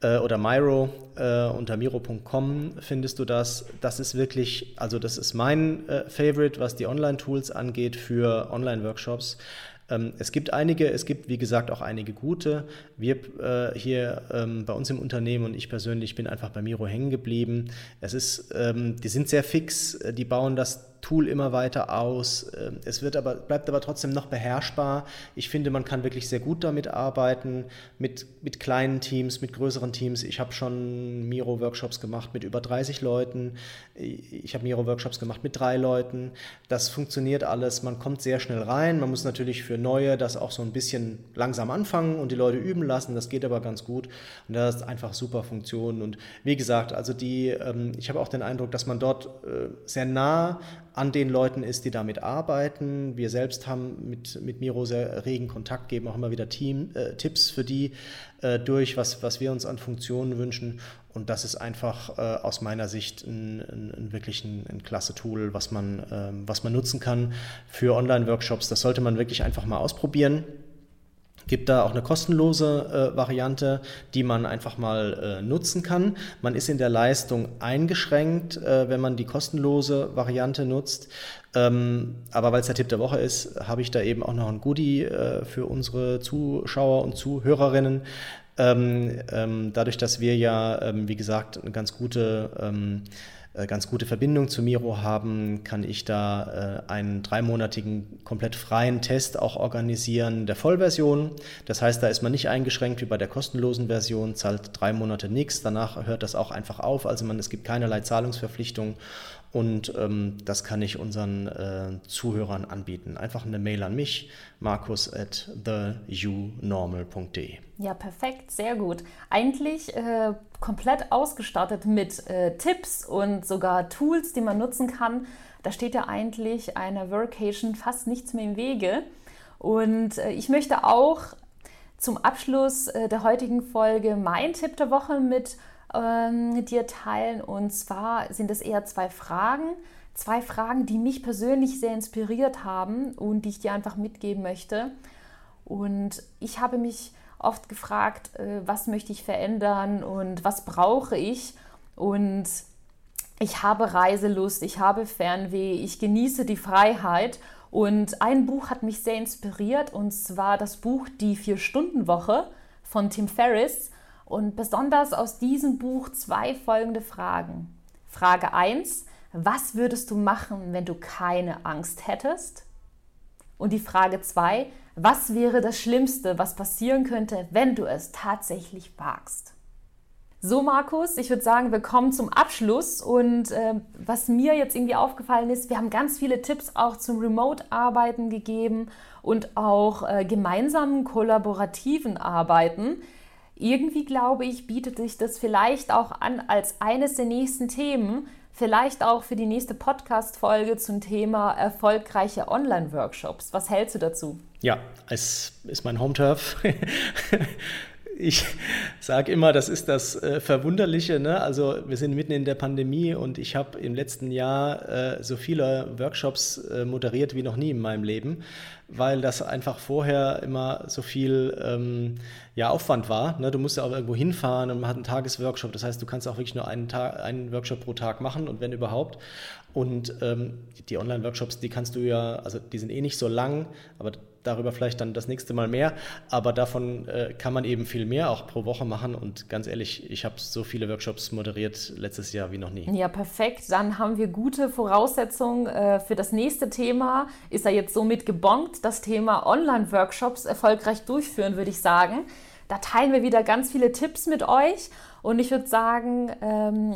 Äh, oder Miro äh, unter miro.com findest du das. Das ist wirklich, also das ist mein äh, Favorite, was die Online-Tools angeht für Online-Workshops. Ähm, es gibt einige, es gibt wie gesagt auch einige gute. Wir äh, hier ähm, bei uns im Unternehmen und ich persönlich bin einfach bei Miro hängen geblieben. Es ist, ähm, die sind sehr fix, äh, die bauen das Tool immer weiter aus. Ähm, es wird aber, bleibt aber trotzdem noch beherrschbar. Ich finde, man kann wirklich sehr gut damit arbeiten, mit, mit kleinen Teams, mit größeren Teams. Ich habe schon Miro-Workshops gemacht mit über 30 Leuten. Ich habe Miro-Workshops gemacht mit drei Leuten. Das funktioniert alles. Man kommt sehr schnell rein. Man muss natürlich für Neue das auch so ein bisschen langsam anfangen und die Leute üben lassen. Das geht aber ganz gut. Und das ist einfach super Funktion. Und wie gesagt, also die, ähm, ich habe auch den Eindruck, dass man dort äh, sehr nah an den Leuten ist, die damit arbeiten. Wir selbst haben mit, mit Miro sehr regen Kontakt, geben auch immer wieder Team, äh, Tipps für die äh, durch, was, was wir uns an Funktionen wünschen. Und das ist einfach äh, aus meiner Sicht ein, ein, ein wirklich ein, ein, klasse Tool, was man, ähm, was man nutzen kann für Online-Workshops. Das sollte man wirklich einfach mal ausprobieren gibt da auch eine kostenlose äh, Variante, die man einfach mal äh, nutzen kann. Man ist in der Leistung eingeschränkt, äh, wenn man die kostenlose Variante nutzt. Ähm, aber weil es der Tipp der Woche ist, habe ich da eben auch noch ein Goodie äh, für unsere Zuschauer und Zuhörerinnen. Ähm, ähm, dadurch, dass wir ja, ähm, wie gesagt, eine ganz gute ähm, äh, ganz gute Verbindung zu Miro haben, kann ich da äh, einen dreimonatigen komplett freien Test auch organisieren der Vollversion. Das heißt, da ist man nicht eingeschränkt wie bei der kostenlosen Version, zahlt drei Monate nichts, danach hört das auch einfach auf. Also man, es gibt keinerlei Zahlungsverpflichtung und ähm, das kann ich unseren äh, Zuhörern anbieten. Einfach eine Mail an mich, markus at theunormal.de. Ja, perfekt, sehr gut. Eigentlich äh, komplett ausgestattet mit äh, Tipps und sogar Tools, die man nutzen kann. Da steht ja eigentlich einer Workation fast nichts mehr im Wege. Und äh, ich möchte auch zum Abschluss äh, der heutigen Folge mein Tipp der Woche mit ähm, dir teilen. Und zwar sind es eher zwei Fragen. Zwei Fragen, die mich persönlich sehr inspiriert haben und die ich dir einfach mitgeben möchte. Und ich habe mich oft gefragt, äh, was möchte ich verändern und was brauche ich. Und ich habe Reiselust, ich habe Fernweh, ich genieße die Freiheit. Und ein Buch hat mich sehr inspiriert und zwar das Buch Die Vier-Stunden-Woche von Tim Ferriss. Und besonders aus diesem Buch zwei folgende Fragen. Frage 1, was würdest du machen, wenn du keine Angst hättest? Und die Frage 2, was wäre das Schlimmste, was passieren könnte, wenn du es tatsächlich wagst? So, Markus, ich würde sagen, wir kommen zum Abschluss. Und äh, was mir jetzt irgendwie aufgefallen ist, wir haben ganz viele Tipps auch zum Remote-Arbeiten gegeben und auch äh, gemeinsamen kollaborativen Arbeiten irgendwie glaube ich, bietet sich das vielleicht auch an als eines der nächsten Themen, vielleicht auch für die nächste Podcast-Folge zum Thema erfolgreiche Online-Workshops. Was hältst du dazu? Ja, es ist mein Home-Turf. ich sage immer, das ist das äh, Verwunderliche. Ne? Also wir sind mitten in der Pandemie und ich habe im letzten Jahr äh, so viele Workshops äh, moderiert wie noch nie in meinem Leben, weil das einfach vorher immer so viel ähm, ja, Aufwand war. Ne? Du musst ja auch irgendwo hinfahren und man hat einen Tagesworkshop. Das heißt, du kannst auch wirklich nur einen, Tag, einen Workshop pro Tag machen und wenn überhaupt. Und ähm, die Online-Workshops, die kannst du ja, also die sind eh nicht so lang, aber darüber vielleicht dann das nächste Mal mehr. Aber davon äh, kann man eben viel mehr auch pro Woche machen. Und ganz ehrlich, ich habe so viele Workshops moderiert letztes Jahr wie noch nie. Ja, perfekt. Dann haben wir gute Voraussetzungen äh, für das nächste Thema. Ist er jetzt somit gebongt, das Thema Online-Workshops erfolgreich durchführen, würde ich sagen. Da teilen wir wieder ganz viele Tipps mit euch. Und ich würde sagen, ähm,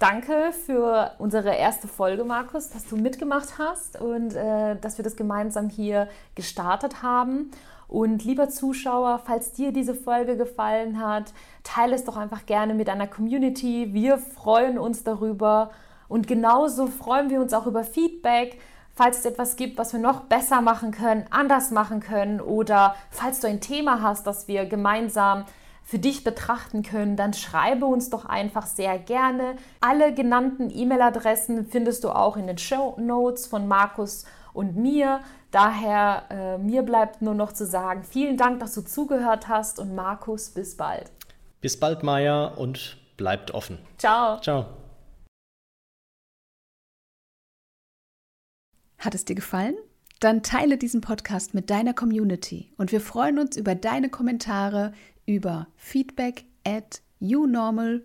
danke für unsere erste Folge, Markus, dass du mitgemacht hast und äh, dass wir das gemeinsam hier gestartet haben. Und lieber Zuschauer, falls dir diese Folge gefallen hat, teile es doch einfach gerne mit deiner Community. Wir freuen uns darüber. Und genauso freuen wir uns auch über Feedback falls es etwas gibt, was wir noch besser machen können, anders machen können oder falls du ein Thema hast, das wir gemeinsam für dich betrachten können, dann schreibe uns doch einfach sehr gerne. Alle genannten E-Mail-Adressen findest du auch in den Show Notes von Markus und mir. Daher äh, mir bleibt nur noch zu sagen, vielen Dank, dass du zugehört hast und Markus, bis bald. Bis bald, Maya, und bleibt offen. Ciao. Ciao. Hat es dir gefallen? Dann teile diesen Podcast mit deiner Community und wir freuen uns über deine Kommentare über feedback at unormal.de.